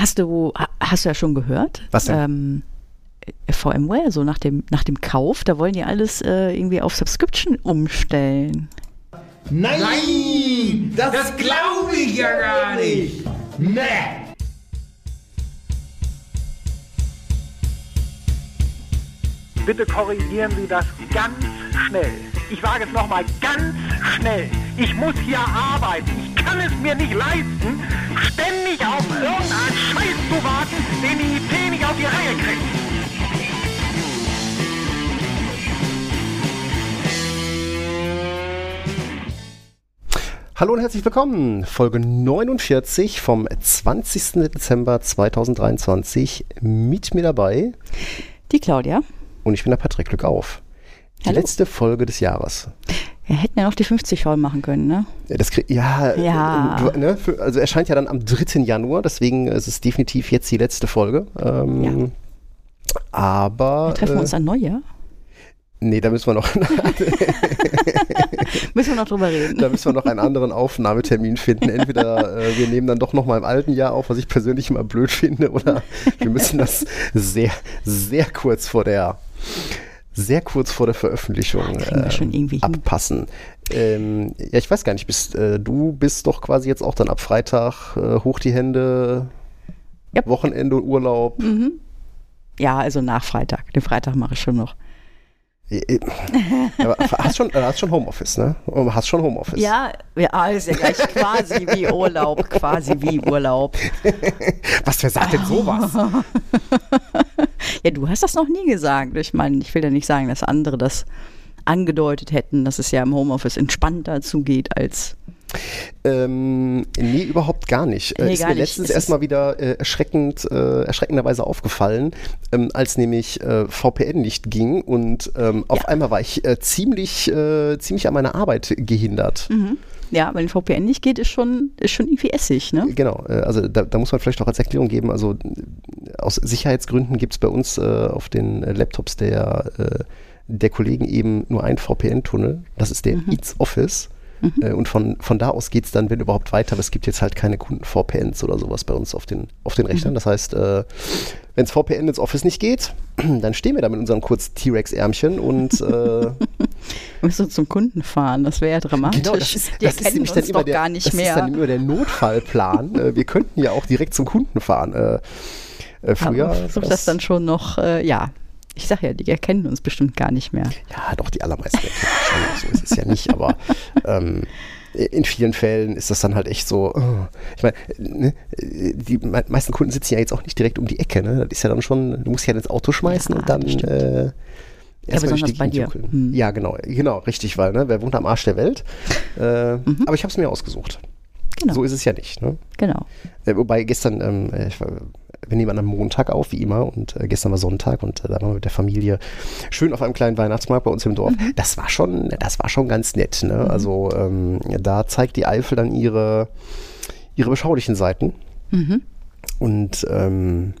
hast du, hast du ja schon gehört? Was denn? Ähm, VMware, so nach dem, nach dem Kauf, da wollen die alles äh, irgendwie auf Subscription umstellen. Nein! Nein, das, das glaube ich ja gar nicht. Nee! Bitte korrigieren Sie das ganz schnell. Ich sage es nochmal ganz schnell. Ich muss hier arbeiten. Ich kann es mir nicht leisten, ständig auf irgendeinen Scheiß zu warten, den die IT nicht auf die Reihe kriegt. Hallo und herzlich willkommen. Folge 49 vom 20. Dezember 2023. Mit mir dabei. Die Claudia. Und ich bin der Patrick. Glück auf. Die Hallo. letzte Folge des Jahres. Wir hätten ja noch die 50 voll machen können, ne? Ja, Das krieg, ja, Ja. äh, ne, für, also erscheint ja dann am 3. Januar, deswegen ist es definitiv jetzt die letzte Folge. Ähm, Ja. Aber. Wir treffen wir äh, uns an Neujahr. Nee, da müssen wir noch, Müssen wir noch drüber reden. da müssen wir noch einen anderen Aufnahmetermin finden. Entweder äh, wir nehmen dann doch noch mal im alten Jahr auf, was ich persönlich immer blöd finde, oder wir müssen das sehr, sehr kurz vor der, sehr kurz vor der Veröffentlichung hin. abpassen. Ähm, ja, ich weiß gar nicht, bist, äh, du bist doch quasi jetzt auch dann ab Freitag äh, hoch die Hände, Yep. Wochenende, Urlaub. Mhm. Ja, also nach Freitag. Den Freitag mache ich schon noch. Aber hast schon, äh, hast schon Homeoffice, ne? Hast schon Homeoffice. Ja, ja, ist ja gleich quasi wie Urlaub, quasi wie Urlaub. Was, wer sagt denn sowas? Ja, du hast das noch nie gesagt. Ich meine, ich will ja nicht sagen, dass andere das angedeutet hätten, dass es ja im Homeoffice entspannter zugeht als. Ähm, nee, überhaupt gar nicht. Äh, Nee, ist gar mir nicht. letztens erstmal wieder äh, erschreckend, äh, erschreckenderweise aufgefallen, ähm, als nämlich äh, VPN nicht ging und ähm, auf Ja. einmal war ich äh, ziemlich, äh, ziemlich an meiner Arbeit gehindert. Mhm. Ja, wenn VPN nicht geht, ist schon, ist schon irgendwie Essig, ne? Genau, also da, da muss man vielleicht auch als Erklärung geben, also aus Sicherheitsgründen gibt es bei uns auf den Laptops der, der Kollegen eben nur einen VPN-Tunnel, das ist der Eats Office. Äh, und von, von da aus geht es dann, wenn überhaupt, weiter, aber es gibt jetzt halt keine Kunden-VPNs oder sowas bei uns auf den, auf den Rechnern. Das heißt, äh, wenn es VPN ins Office nicht geht, dann stehen wir da mit unserem kurzen T-Rex-Ärmchen und äh, Wir müssen zum Kunden fahren, das wäre ja dramatisch. Genau, das ist, das ist nämlich dann immer der, gar nicht das mehr. ist dann immer der Notfallplan. äh, wir könnten ja auch direkt zum Kunden fahren. Äh, äh, früher. Aber versucht das dann schon noch, äh, ja. Ich sag ja, die erkennen uns bestimmt gar nicht mehr. Ja, doch, die allermeisten erkennen schon. So ist es ja nicht, aber ähm, in vielen Fällen ist das dann halt echt so. oh. Ich meine, ne, die me meisten Kunden sitzen ja jetzt auch nicht direkt um die Ecke. Ne? Das ist ja dann schon, du musst ja ins Auto schmeißen Ja, und dann. Äh, erstmal besonders bei dir. Hm. Ja, genau, genau, richtig, weil ne, wer wohnt am Arsch der Welt? Äh, Aber ich habe es mir ausgesucht. Mhm. Genau. So ist es ja nicht. Ne? Genau. Äh, wobei gestern, ähm, äh, ich war, wir nehmen an einem Montag auf, wie immer, und äh, gestern war Sonntag und äh, da waren wir mit der Familie schön auf einem kleinen Weihnachtsmarkt bei uns im Dorf. Mhm. Das war schon, das war schon ganz nett. Ne? Also ähm, da zeigt die Eifel dann ihre, ihre beschaulichen Seiten. Mhm. Und ähm,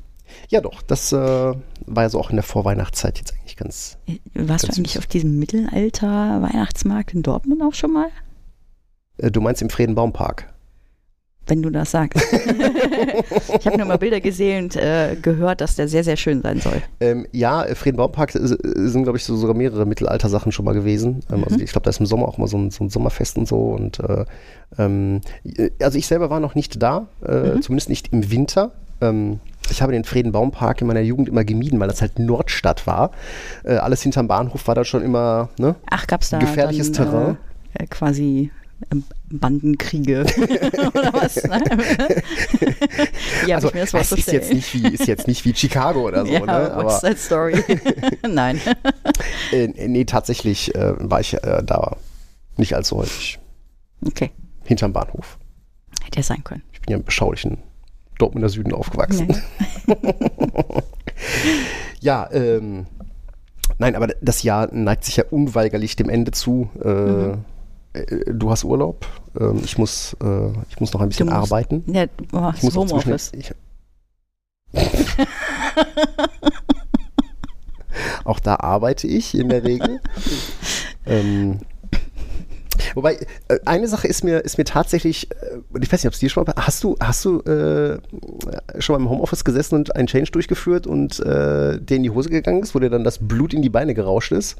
ja doch, das äh, war ja so auch in der Vorweihnachtszeit jetzt eigentlich ganz. Warst du Ganz eigentlich süß. auf diesem Mittelalter-Weihnachtsmarkt in Dortmund auch schon mal? Äh, du meinst im Friedenbaumpark? Wenn du das sagst. ich habe nur mal Bilder gesehen und äh, gehört, dass der sehr, sehr schön sein soll. Ähm, ja, Friedenbaumpark äh, sind, glaube ich, so sogar mehrere Mittelalter-Sachen schon mal gewesen. Ähm, also ich glaube, da ist im Sommer auch mal so ein, so ein Sommerfest und so. Und äh, ähm, äh, also ich selber war noch nicht da, äh, zumindest nicht im Winter. Ähm, ich habe den Friedenbaumpark in meiner Jugend immer gemieden, weil das halt Nordstadt war. Äh, alles hinterm Bahnhof war da schon immer, ne? Ach, gab's da Gefährliches dann, Terrain? Äh, äh, quasi Bandenkriege oder was? Habe also ich mir das es ist jetzt, nicht wie, ist jetzt nicht wie Chicago oder so, ja, ne? Aber West Side Story. Nein. äh, nee, tatsächlich äh, war ich äh, da nicht allzu häufig. Okay, Hinterm Bahnhof. hätte ja sein können. Ich bin ja im beschaulichen Dortmunder Süden aufgewachsen. Ja, ähm, nein, aber das Jahr neigt sich ja unweigerlich dem Ende zu. Äh, Mhm. Äh, Du hast Urlaub, ähm, ich, muss, äh, ich muss noch ein bisschen musst- arbeiten. Ja, machst Ich muss auch Homeoffice. auch da arbeite ich in der Regel. ähm, Wobei, äh, eine Sache ist mir, ist mir tatsächlich, ich weiß nicht, ob es dir schon mal, hast du, hast du äh, schon mal im Homeoffice gesessen und einen Change durchgeführt und äh, der in die Hose gegangen ist, wo dir dann das Blut in die Beine gerauscht ist?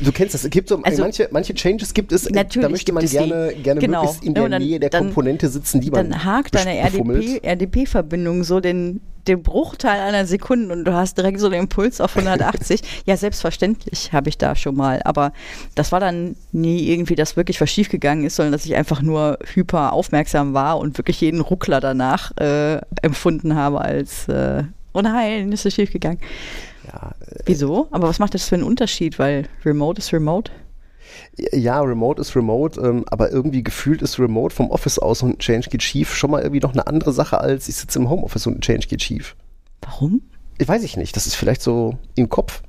Du kennst das. Es gibt so Also- manche, manche Changes gibt es, Natürlich da möchte man es die. gerne, gerne Genau. möglichst in der dann- Nähe der dann- Komponente sitzen, die man Dann hakt deine befummelt. RDP, RDP-Verbindung so den, den Bruchteil einer Sekunde und du hast direkt so den Impuls auf 180. ja, selbstverständlich habe ich da schon mal. Aber das war dann nie irgendwie, dass wirklich was schiefgegangen ist, sondern dass ich einfach nur hyper aufmerksam war und wirklich jeden Ruckler danach äh, empfunden habe als äh, oh nein, ist es schiefgegangen. Ja, Wieso? Aber was macht das für einen Unterschied? Weil Remote ist Remote. ja, Remote ist Remote, ähm, aber irgendwie gefühlt ist Remote vom Office aus und ein Change geht schief schon mal irgendwie noch eine andere Sache als ich sitze im Homeoffice und ein Change geht schief. Warum? Ich weiß ich nicht, das ist vielleicht so im Kopf.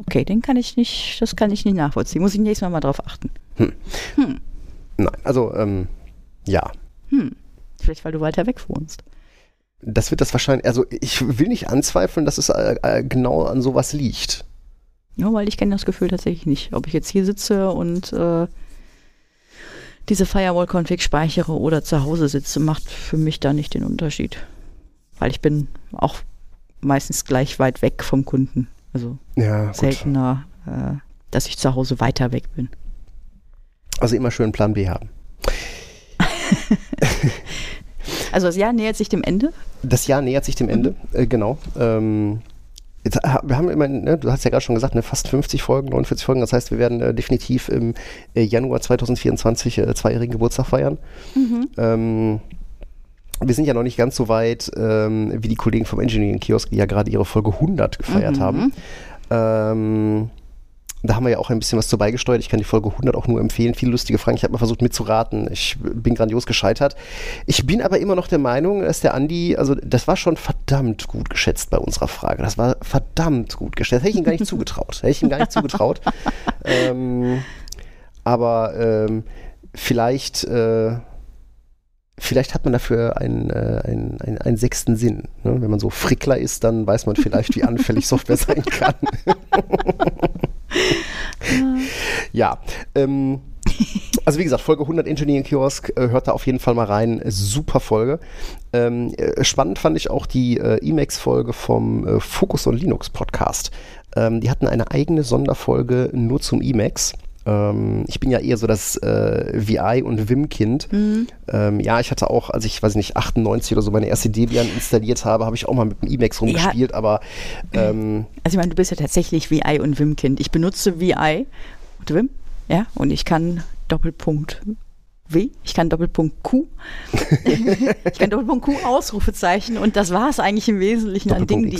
Okay, den kann ich nicht, das kann ich nicht nachvollziehen. Muss ich nächstes Mal mal drauf achten. Nein, also ähm, ja, Vielleicht, weil du weiter weg wohnst. Das wird das wahrscheinlich, also ich will nicht anzweifeln, dass es äh, äh, genau an sowas liegt. Ja, weil ich kenne das Gefühl tatsächlich nicht. Ob ich jetzt hier sitze und äh, diese Firewall-Config speichere oder zu Hause sitze, macht für mich da nicht den Unterschied. Weil ich bin auch meistens gleich weit weg vom Kunden. Also Ja, seltener, äh, dass ich zu Hause weiter weg bin. Also immer schön Plan B haben. Also das Jahr nähert sich dem Ende. Das Jahr nähert sich dem Ende, äh, genau. Ähm, jetzt, wir haben immer, ne, du hast ja gerade schon gesagt, ne, fast 50 Folgen, 49 Folgen. Das heißt, wir werden äh, definitiv im äh, Januar 2024 äh, zweijährigen Geburtstag feiern. Ähm, wir sind ja noch nicht ganz so weit, ähm, wie die Kollegen vom Engineering Kiosk, die ja gerade ihre Folge 100 gefeiert haben. Ähm, da haben wir ja auch ein bisschen was zu beigesteuert. Ich kann die Folge 100 auch nur empfehlen. Viele lustige Fragen. Ich habe mal versucht mitzuraten. Ich bin grandios gescheitert. Ich bin aber immer noch der Meinung, dass der Andi, also das war schon verdammt gut geschätzt bei unserer Frage. Das war verdammt gut geschätzt. Hätte ich ihm gar nicht zugetraut. Hätte ich ihm gar nicht zugetraut. ähm, aber ähm, vielleicht, äh, vielleicht hat man dafür einen, äh, einen, einen, einen sechsten Sinn. Ne? Wenn man so Frickler ist, dann weiß man vielleicht, wie anfällig Software sein kann. ja, ähm, also wie gesagt, Folge 100 Engineering Kiosk, äh, hört da auf jeden Fall mal rein. Super Folge. Ähm, äh, spannend fand ich auch die äh, Emacs-Folge vom äh, Focus on Linux Podcast. Ähm, die hatten eine eigene Sonderfolge nur zum Emacs. Ähm, ich bin ja eher so das äh, VI- und Vim-Kind. Ähm, ja, ich hatte auch, als ich, weiß nicht, 98 oder so meine erste Debian installiert habe, habe ich auch mal mit dem Emacs rumgespielt, aber ähm, Also ich meine, du bist ja tatsächlich VI und Vim-Kind. Ich benutze VI und Vim, ja, und ich kann Doppelpunkt W, ich kann Doppelpunkt Q, ich kann Doppelpunkt Q Ausrufezeichen und das war es eigentlich im Wesentlichen an Dingen, die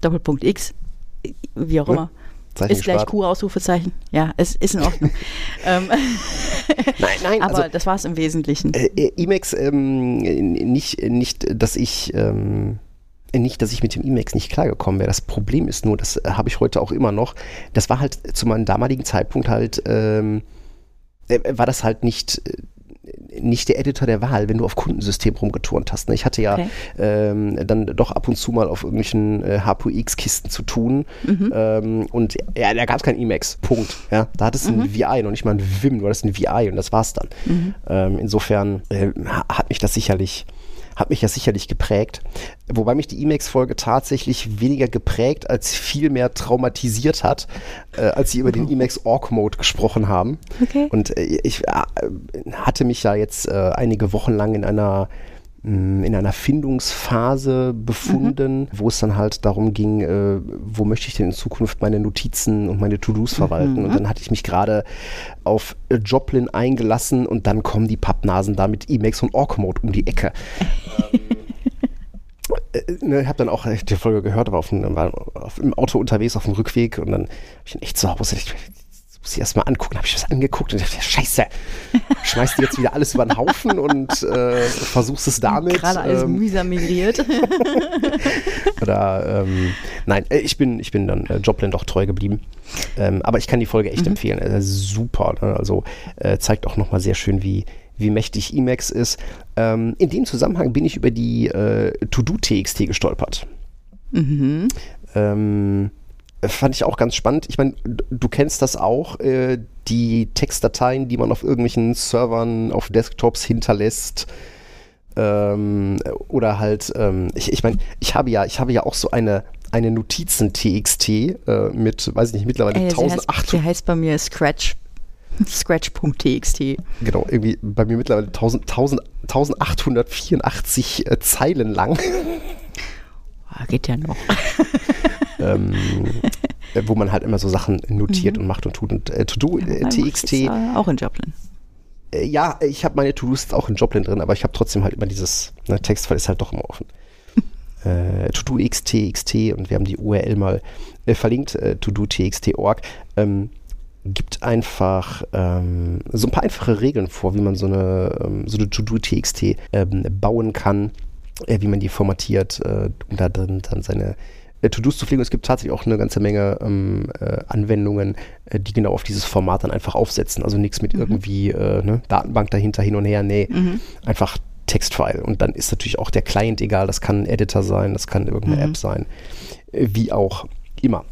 Doppelpunkt X, wie auch Ne? immer. Zeichen Ist gleich gespart. Q Ausrufezeichen. Ja, es ist in Ordnung. ähm, Nein, nein, aber also das war es im Wesentlichen. Äh, äh, Emacs, ähm, nicht, nicht, dass ich, ähm, nicht, dass ich mit dem Emacs nicht klargekommen wäre. Das Problem ist nur, das äh, habe ich heute auch immer noch. Das war halt zu meinem damaligen Zeitpunkt halt, ähm, äh, war das halt nicht. Nicht der Editor der Wahl, wenn du auf Kundensystem rumgeturnt hast. Ne? Ich hatte ja Okay. ähm, dann doch ab und zu mal auf irgendwelchen äh, HPX-Kisten zu tun. Ähm, und ja, da gab es kein Emacs. Punkt. Ja, da hattest du ein VI, noch nicht mal ein Vim, du hattest ein VI und das war's dann. Ähm, insofern äh, ha- hat mich das sicherlich hat mich ja sicherlich geprägt. Wobei mich die Emacs-Folge tatsächlich weniger geprägt als vielmehr traumatisiert hat, äh, als sie über den Emacs Org-Mode gesprochen haben. Okay. Und äh, ich äh, hatte mich ja jetzt äh, einige Wochen lang in einer in einer Findungsphase befunden, wo es dann halt darum ging, äh, wo möchte ich denn in Zukunft meine Notizen und meine To-Dos verwalten. Und dann hatte ich mich gerade auf Joplin eingelassen und dann kommen die Pappnasen da mit Emacs und Org-Mode um die Ecke. äh, ne, ich habe dann auch die Folge gehört, aber auf, dem- war auf, im Auto unterwegs auf dem Rückweg und dann habe ich dann echt zu Hause, ich, das muss ich erst mal angucken, habe ich was angeguckt und dachte, scheiße, schmeißt du jetzt wieder alles über den Haufen und äh, versuchst es damit. Gerade alles ähm, mühsam migriert. oder ähm, nein, äh, ich bin, ich bin dann äh, Joplin doch treu geblieben. Ähm, aber ich kann die Folge echt empfehlen. Äh, super. Ne? Also äh, zeigt auch nochmal sehr schön, wie, wie mächtig Emacs ist. Ähm, in dem Zusammenhang bin ich über die äh, To-Do-TXT gestolpert. Ähm, Fand ich auch ganz spannend. Ich meine, du kennst das auch, äh, die Textdateien, die man auf irgendwelchen Servern, auf Desktops hinterlässt. Ähm, oder halt, ähm, ich, ich meine, ich habe ja, ich habe ja auch so eine, eine Notizen-TXT äh, mit, weiß ich nicht, mittlerweile Äh, sie, heißt, 1800. sie heißt bei mir Scratch. Scratch.txt. Genau, irgendwie bei mir mittlerweile 1000, 1000, 1884 äh, Zeilen lang. Ah, geht ja noch. ähm, äh, wo man halt immer so Sachen notiert und macht und tut. Und äh, To-Do, äh, macht TXT, jetzt, äh, Auch in Joplin. äh, ja, ich habe meine To-Dos auch in Joplin drin, aber ich habe trotzdem halt immer dieses, ne, Textfile ist halt doch immer offen. äh, To-Do XT, XT und wir haben die URL mal äh, verlinkt, äh, To-Do TXT.org. Ähm, gibt einfach ähm, so ein paar einfache Regeln vor, wie man so eine, ähm, so eine To-Do TXT ähm, bauen kann, äh, wie man die formatiert, äh, um da drin dann seine äh, To-Dos zu pflegen. Es gibt tatsächlich auch eine ganze Menge ähm, äh, Anwendungen, äh, die genau auf dieses Format dann einfach aufsetzen. Also nichts mit irgendwie äh, ne, Datenbank dahinter hin und her. Nee, einfach Textfile. Und dann ist natürlich auch der Client egal. Das kann ein Editor sein, das kann irgendeine App sein. Äh, wie auch immer.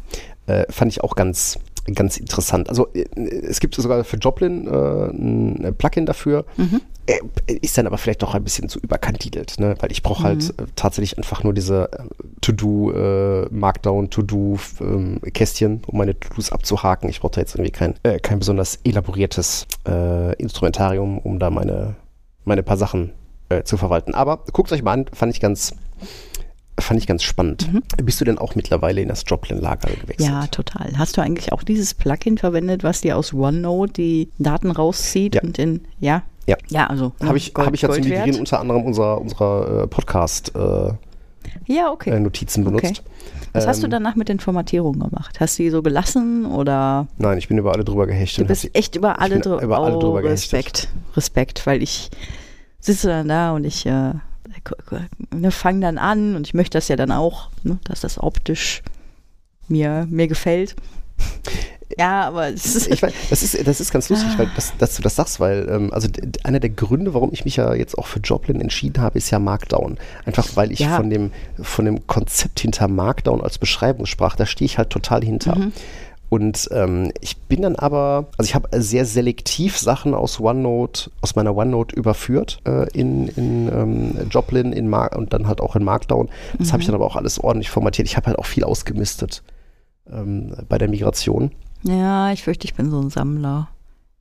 Äh, fand ich auch ganz, ganz interessant. Also äh, es gibt sogar für Joplin äh, ein Plugin dafür. Äh, ist dann aber vielleicht doch ein bisschen zu überkandidelt, ne? weil ich brauche halt äh, tatsächlich einfach nur diese äh, To-Do, äh, Markdown, To-Do-Kästchen, um meine To-Dos abzuhaken. Ich brauche da jetzt irgendwie kein, äh, kein besonders elaboriertes äh, Instrumentarium, um da meine, meine paar Sachen äh, zu verwalten. Aber guckt euch mal an, fand ich ganz, fand ich ganz spannend. Bist du denn auch mittlerweile in das Joplin-Lager gewechselt? Ja, total. Hast du eigentlich auch dieses Plugin verwendet, was dir aus OneNote die Daten rauszieht Ja. und in, ja? Ja. Ja, also. Habe ich, Gold- hab ich ja zum. Migrieren unter anderem unserer, unserer äh, Podcast-Notizen Ja, okay. äh, Notizen benutzt. Was hast du Ähm, danach mit den Formatierungen gemacht? Hast du die so gelassen oder Nein, ich bin über alle drüber gehechtet. du bist sie- echt über alle, drü- über alle oh, drüber gehechtet. Respekt, Respekt, weil ich sitze dann da und ich äh, ne, fange dann an und ich möchte das ja dann auch, ne, dass das optisch mir, mir gefällt. Ja, aber es ist, ich weiß, das ist, das ist ganz lustig, weil das, dass du das sagst, weil ähm, also einer der Gründe, warum ich mich ja jetzt auch für Joplin entschieden habe, ist ja Markdown. Einfach weil ich Ja. von dem von dem Konzept hinter Markdown als Beschreibungssprache, da stehe ich halt total hinter. Mhm. Und ähm, ich bin dann aber, also ich habe sehr selektiv Sachen aus OneNote, aus meiner OneNote überführt äh, in, in ähm, Joplin in Mar und dann halt auch in Markdown. Das Mhm. habe ich dann aber auch alles ordentlich formatiert. Ich habe halt auch viel ausgemistet ähm, bei der Migration. ja, ich fürchte, ich bin so ein Sammler.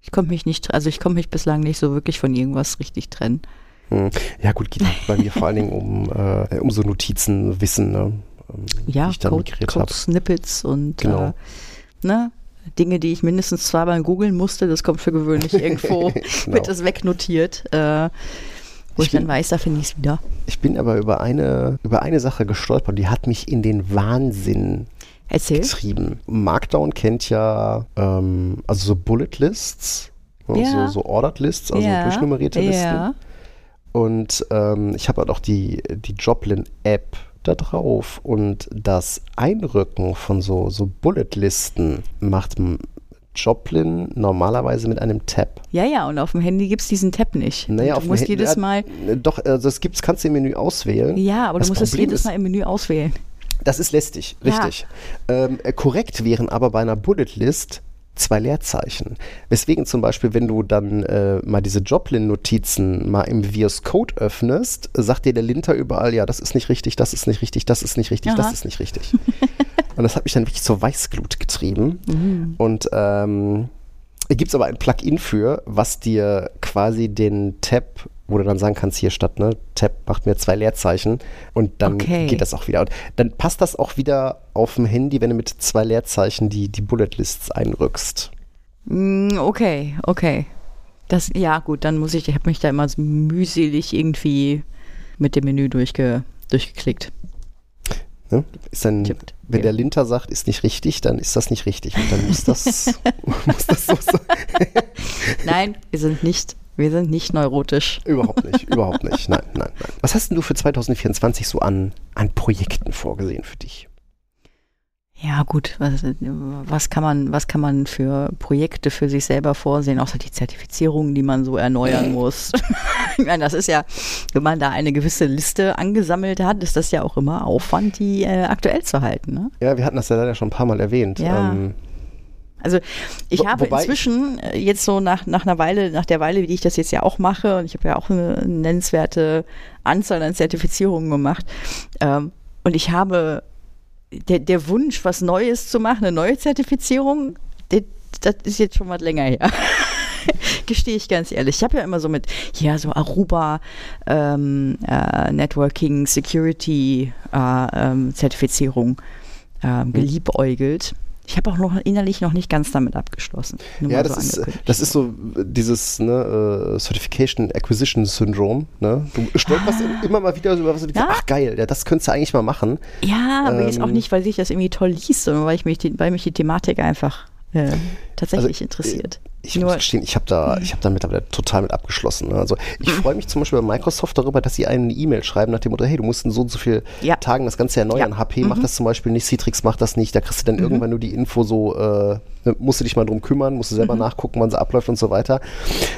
Ich konnte mich nicht, also ich konnte mich bislang nicht so wirklich von irgendwas richtig trennen. Hm. Ja gut, geht halt bei mir vor allen Dingen um, äh, um so Notizen, Wissen, ne? ähm, Ja, die ich dann Code, Code. Snippets und Genau. äh, ne, Dinge, die ich mindestens zweimal googeln musste, das kommt für gewöhnlich irgendwo, Genau. wird das wegnotiert. Äh, wo Ich ich, dann bin- weiß, da finde ich es wieder. Ich bin aber über eine, über eine Sache gestolpert und die hat mich in den Wahnsinn Erzähl. getrieben. Markdown kennt ja ähm, also so Bullet Lists, ne, Ja. so, so Ordered Lists, also ja, durchnummerierte Listen. ja. Und ähm, ich habe halt auch die, die Joplin-App da drauf und das Einrücken von so, so Bullet-Listen macht Joplin normalerweise mit einem Tab. Ja, ja, und auf dem Handy gibt es diesen Tab nicht. Naja, du auf dem musst Handy- jedes ja, Mal, Doch, also das gibt's, kannst du im Menü auswählen. ja, aber Das du musst es jedes Mal im Menü auswählen. Das ist lästig, Ja. richtig. Ähm, äh, korrekt wären aber bei einer Bullet List zwei Leerzeichen. Weswegen zum Beispiel, wenn du dann äh, mal diese Joplin-Notizen mal im VS Code öffnest, sagt dir der Linter überall, ja, das ist nicht richtig, das ist nicht richtig, das ist nicht richtig, Aha. das ist nicht richtig. Und das hat mich dann wirklich zur Weißglut getrieben. Mhm. Und ähm, gibt es aber ein Plugin für, was dir quasi den Tab, wo du dann sagen kannst, hier statt, ne, Tab macht mir zwei Leerzeichen und dann Okay. geht das auch wieder. Und dann passt das auch wieder auf dem Handy, wenn du mit zwei Leerzeichen die, die Bullet Lists einrückst. Mm, Okay, okay. Das, ja, gut, dann muss ich, ich habe mich da immer so mühselig irgendwie mit dem Menü durchge, durchgeklickt. Ne? Ist dann, Stimmt. wenn Ja. der Linter sagt, ist nicht richtig, dann ist das nicht richtig. Und dann muss das, muss das so sein. Nein, wir sind nicht, wir sind nicht neurotisch. Überhaupt nicht, überhaupt nicht. Nein, nein, nein. Was hast denn du für 2024 so an, an Projekten vorgesehen für dich? Ja, gut, was, was, kann man, was kann man für Projekte für sich selber vorsehen, außer die Zertifizierungen, die man so erneuern muss? ich meine, das ist ja, wenn man da eine gewisse Liste angesammelt hat, ist das ja auch immer Aufwand, die äh, aktuell zu halten. Ne? Ja, wir hatten das ja leider schon ein paar Mal erwähnt. Ja. Ähm, Also ich Wo- habe inzwischen äh, jetzt so nach, nach einer Weile, nach der Weile, wie ich das jetzt ja auch mache, und ich habe ja auch eine nennenswerte Anzahl an Zertifizierungen gemacht, ähm, und ich habe der, der Wunsch, was Neues zu machen, eine neue Zertifizierung, das, das ist jetzt schon was länger her. Gestehe ich ganz ehrlich. Ich habe ja immer so mit, ja, so Aruba, ähm, äh, Networking, Security äh, ähm, Zertifizierung ähm, geliebäugelt. Ich habe auch noch innerlich noch nicht ganz damit abgeschlossen. Ja, das so ist, angekündigt. das ist so dieses ne, äh, Certification Acquisition Syndrom. Ne? Du stolperst immer mal wieder über was und Ah. Ja. ach geil, ja, das könntest du eigentlich mal machen. Ja, aber jetzt auch Ähm, nicht, weil sich das irgendwie toll liest, sondern weil, ich mich die, weil mich die Thematik einfach äh, tatsächlich Also, interessiert. Ich Nur- muss gestehen, ich habe da, ich habe da mittlerweile total mit abgeschlossen. Ne? Also ich Mhm. freue mich zum Beispiel bei Microsoft darüber, dass sie einen eine E-Mail schreiben nach dem Motto, hey, du musst in so und so viel Ja. Tagen das Ganze erneuern. Ja. HP macht das zum Beispiel nicht, Citrix macht das nicht. Da kriegst du dann irgendwann nur die Info so, äh, musst du dich mal drum kümmern, musst du selber Mhm. nachgucken, wann sie abläuft und so weiter.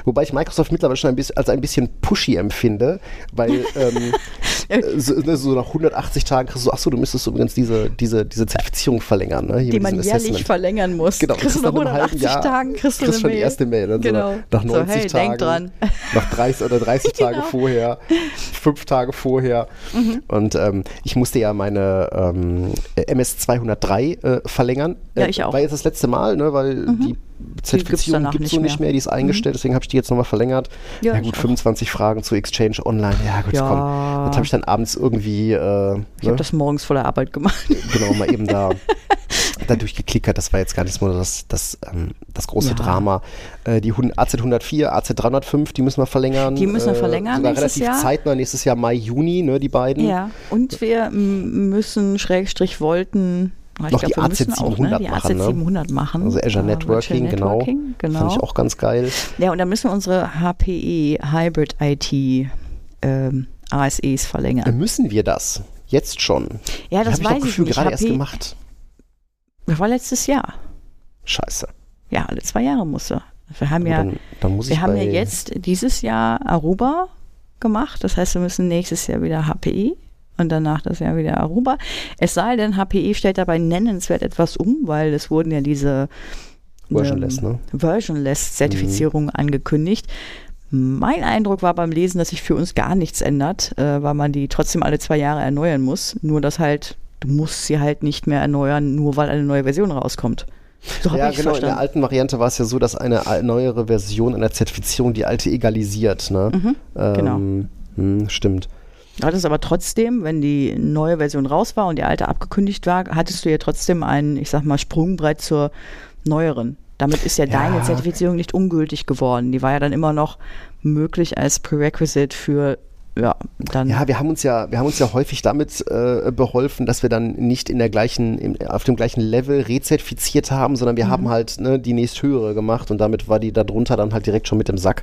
Wobei ich Microsoft mittlerweile schon ein bisschen, als ein bisschen pushy empfinde, weil ähm, äh, so, ne, so nach 180 Tagen kriegst du, ach so, du müsstest übrigens diese, diese, diese Zertifizierung verlängern. Ne? Die man jährlich Assessment. verlängern muss. Genau, kriegst du nach nach einem halben 180 Jahr Tagen, kriegst du eine. Die erste Mail. Dann Genau. so nach 90 so, hey, Tagen, denk dran. nach 30 oder 30 Tage Genau. vorher, fünf Tage vorher. Mhm. Und ähm, ich musste ja meine ähm, MS 203 äh, verlängern. Ja, Äh, ich auch. Mhm. War jetzt das letzte Mal, ne, weil die Zertifizierung gibt es so nicht mehr. mehr, die ist eingestellt, deswegen habe ich die jetzt nochmal verlängert. Ja, Ja, ich gut, auch. 25 Fragen zu Exchange Online. Ja, gut, Ja. komm. Das habe ich dann abends irgendwie äh, Ich ne, habe das morgens voller Arbeit gemacht. genau mal eben da, da durchgeklickert. Das war jetzt gar nicht so das, das, ähm, das große Ja. Drama. Äh, die AZ 104, AZ 305, die müssen wir verlängern. Die müssen wir äh, verlängern Sogar nächstes relativ Jahr. zeitnah, nächstes Jahr Mai, Juni, ne, die beiden. Ja, und wir müssen Schrägstrich wollten ich Noch glaub, die wir müssen AZ auch, 700 ne, die machen, AZ ne? 700 machen. Also Azure Äh, Networking, Virtual genau. Networking, genau. Fand ich auch ganz geil. Ja, und dann müssen wir unsere HPE, Hybrid IT ähm, ASEs Äh, verlängern. müssen wir das? Jetzt schon. Ja, das Hab ich weiß doch ich Gefühl, gerade erst HP gemacht. Das war letztes Jahr. Scheiße. Ja, alle zwei Jahre musste. Wir haben ja, dann, dann wir haben ja jetzt dieses Jahr Aruba gemacht. Das heißt, wir müssen nächstes Jahr wieder HPE und danach das Jahr wieder Aruba. Es sei denn, HPE stellt dabei nennenswert etwas um, weil es wurden ja diese Versionless, ne? Versionless-Zertifizierung angekündigt. Mein Eindruck war beim Lesen, dass sich für uns gar nichts ändert, äh, weil man die trotzdem alle zwei Jahre erneuern muss. Nur dass halt, du musst sie halt nicht mehr erneuern, nur weil eine neue Version rauskommt. So Ja, ich genau. In der verstanden. alten Variante war es ja so, dass eine neuere Version einer Zertifizierung die alte egalisiert. Ne? Mhm, genau. ähm, hm, stimmt. Du hattest aber trotzdem, wenn die neue Version raus war und die alte abgekündigt war, hattest du ja trotzdem ein, ich sag mal, Sprungbrett zur neueren. Damit ist ja, Ja. deine Zertifizierung nicht ungültig geworden. Die war ja dann immer noch möglich als Prerequisite für, ja, dann. Ja, wir haben uns ja, wir haben uns ja häufig damit äh, beholfen, dass wir dann nicht in der gleichen, im, auf dem gleichen Level rezertifiziert haben, sondern wir Mhm. haben halt ne, die nächsthöhere gemacht und damit war die darunter dann halt direkt schon mit im Sack.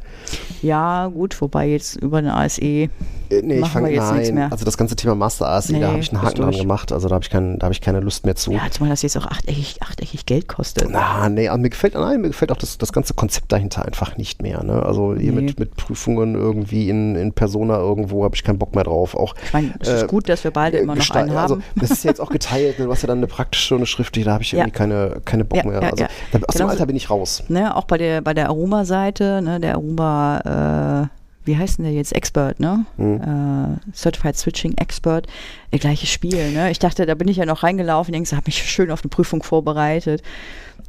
Ja, gut, wobei jetzt über eine ASE. Äh, nee, ich fange jetzt nichts mehr. Also das ganze Thema Master ASI, Nee, da habe ich einen ist Haken dran gemacht. Also da habe ich, kein, da hab ich keine Lust mehr zu. Ja, zumal das jetzt auch achteckig, achteckig Geld kostet. Na, nee, also mir gefällt, nein, mir gefällt auch das, das ganze Konzept dahinter einfach nicht mehr. Ne? Also hier Nee. mit, mit Prüfungen irgendwie in, in Persona irgendwo habe ich keinen Bock mehr drauf. Auch Ich meine, es ist Äh, gut, dass wir beide immer noch einen haben. Also, das ist ja jetzt auch geteilt, ne? du hast ja dann eine praktische und eine schriftliche, da habe ich Ja. irgendwie keine, keine Bock Ja, mehr. also, aus dem Genauso- Alter bin ich raus. ne, auch bei der, bei der Aroma-Seite, ne, der Aroma, äh, wie heißt denn der jetzt? Expert, ne? Hm. Äh, Certified Switching Expert, äh, gleiches Spiel, ne? Ich dachte, da bin ich ja noch reingelaufen, denkst, habe mich schön auf eine Prüfung vorbereitet,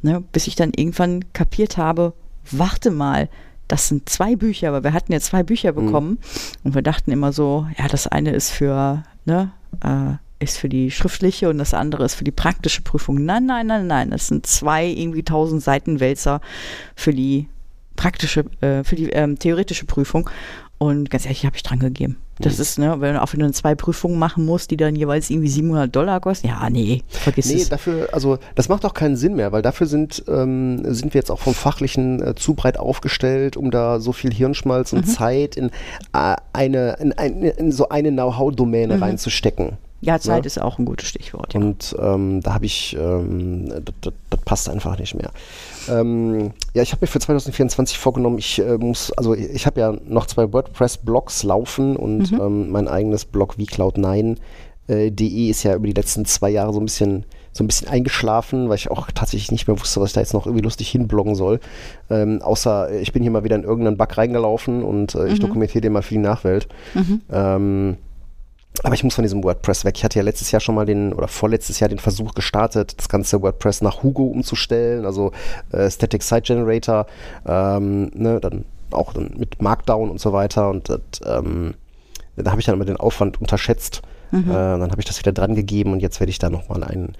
ne? Bis ich dann irgendwann kapiert habe, warte mal, das sind zwei Bücher, aber wir hatten ja zwei Bücher bekommen und wir dachten immer so, ja, das eine ist für, ne, äh, ist für die schriftliche und das andere ist für die praktische Prüfung. Nein, nein, nein, nein, das sind zwei irgendwie tausend Seiten Wälzer für die praktische, äh, für die ähm, theoretische Prüfung. Und ganz ehrlich, habe ich dran gegeben. Das ist, ne, wenn, auch wenn du zwei Prüfungen machen musst, die dann jeweils irgendwie 700 Dollar kosten. Ja, nee, vergiss Nee, es. dafür, also das macht auch keinen Sinn mehr, weil dafür sind, ähm, sind wir jetzt auch vom Fachlichen äh, zu breit aufgestellt, um da so viel Hirnschmalz Mhm. und Zeit in, äh, eine, in, ein- in so eine Know-how-Domäne Mhm. reinzustecken. Ja, Zeit Ja. ist auch ein gutes Stichwort. Ja. Und ähm, da habe ich, ähm, das, das, passt einfach nicht mehr. Ähm, ja, ich habe mir für 2024 vorgenommen, ich äh, muss, also ich habe ja noch zwei WordPress-Blogs laufen und ähm, mein eigenes Blog wie Cloud9.de ist ja über die letzten zwei Jahre so ein bisschen so ein bisschen eingeschlafen, weil ich auch tatsächlich nicht mehr wusste, was ich da jetzt noch irgendwie lustig hinbloggen soll. Ähm, außer äh, ich bin hier mal wieder in irgendeinen Bug reingelaufen und äh, ich dokumentiere den mal für die Nachwelt. Ähm, aber ich muss von diesem WordPress weg. Ich hatte ja letztes Jahr schon mal den, oder vorletztes Jahr den Versuch gestartet, das ganze WordPress nach Hugo umzustellen, also äh, Static Site Generator, ähm, ne, dann auch dann mit Markdown und so weiter. Und das, ähm, da habe ich dann immer den Aufwand unterschätzt. Äh, dann habe ich das wieder dran gegeben und jetzt werde ich da nochmal einen,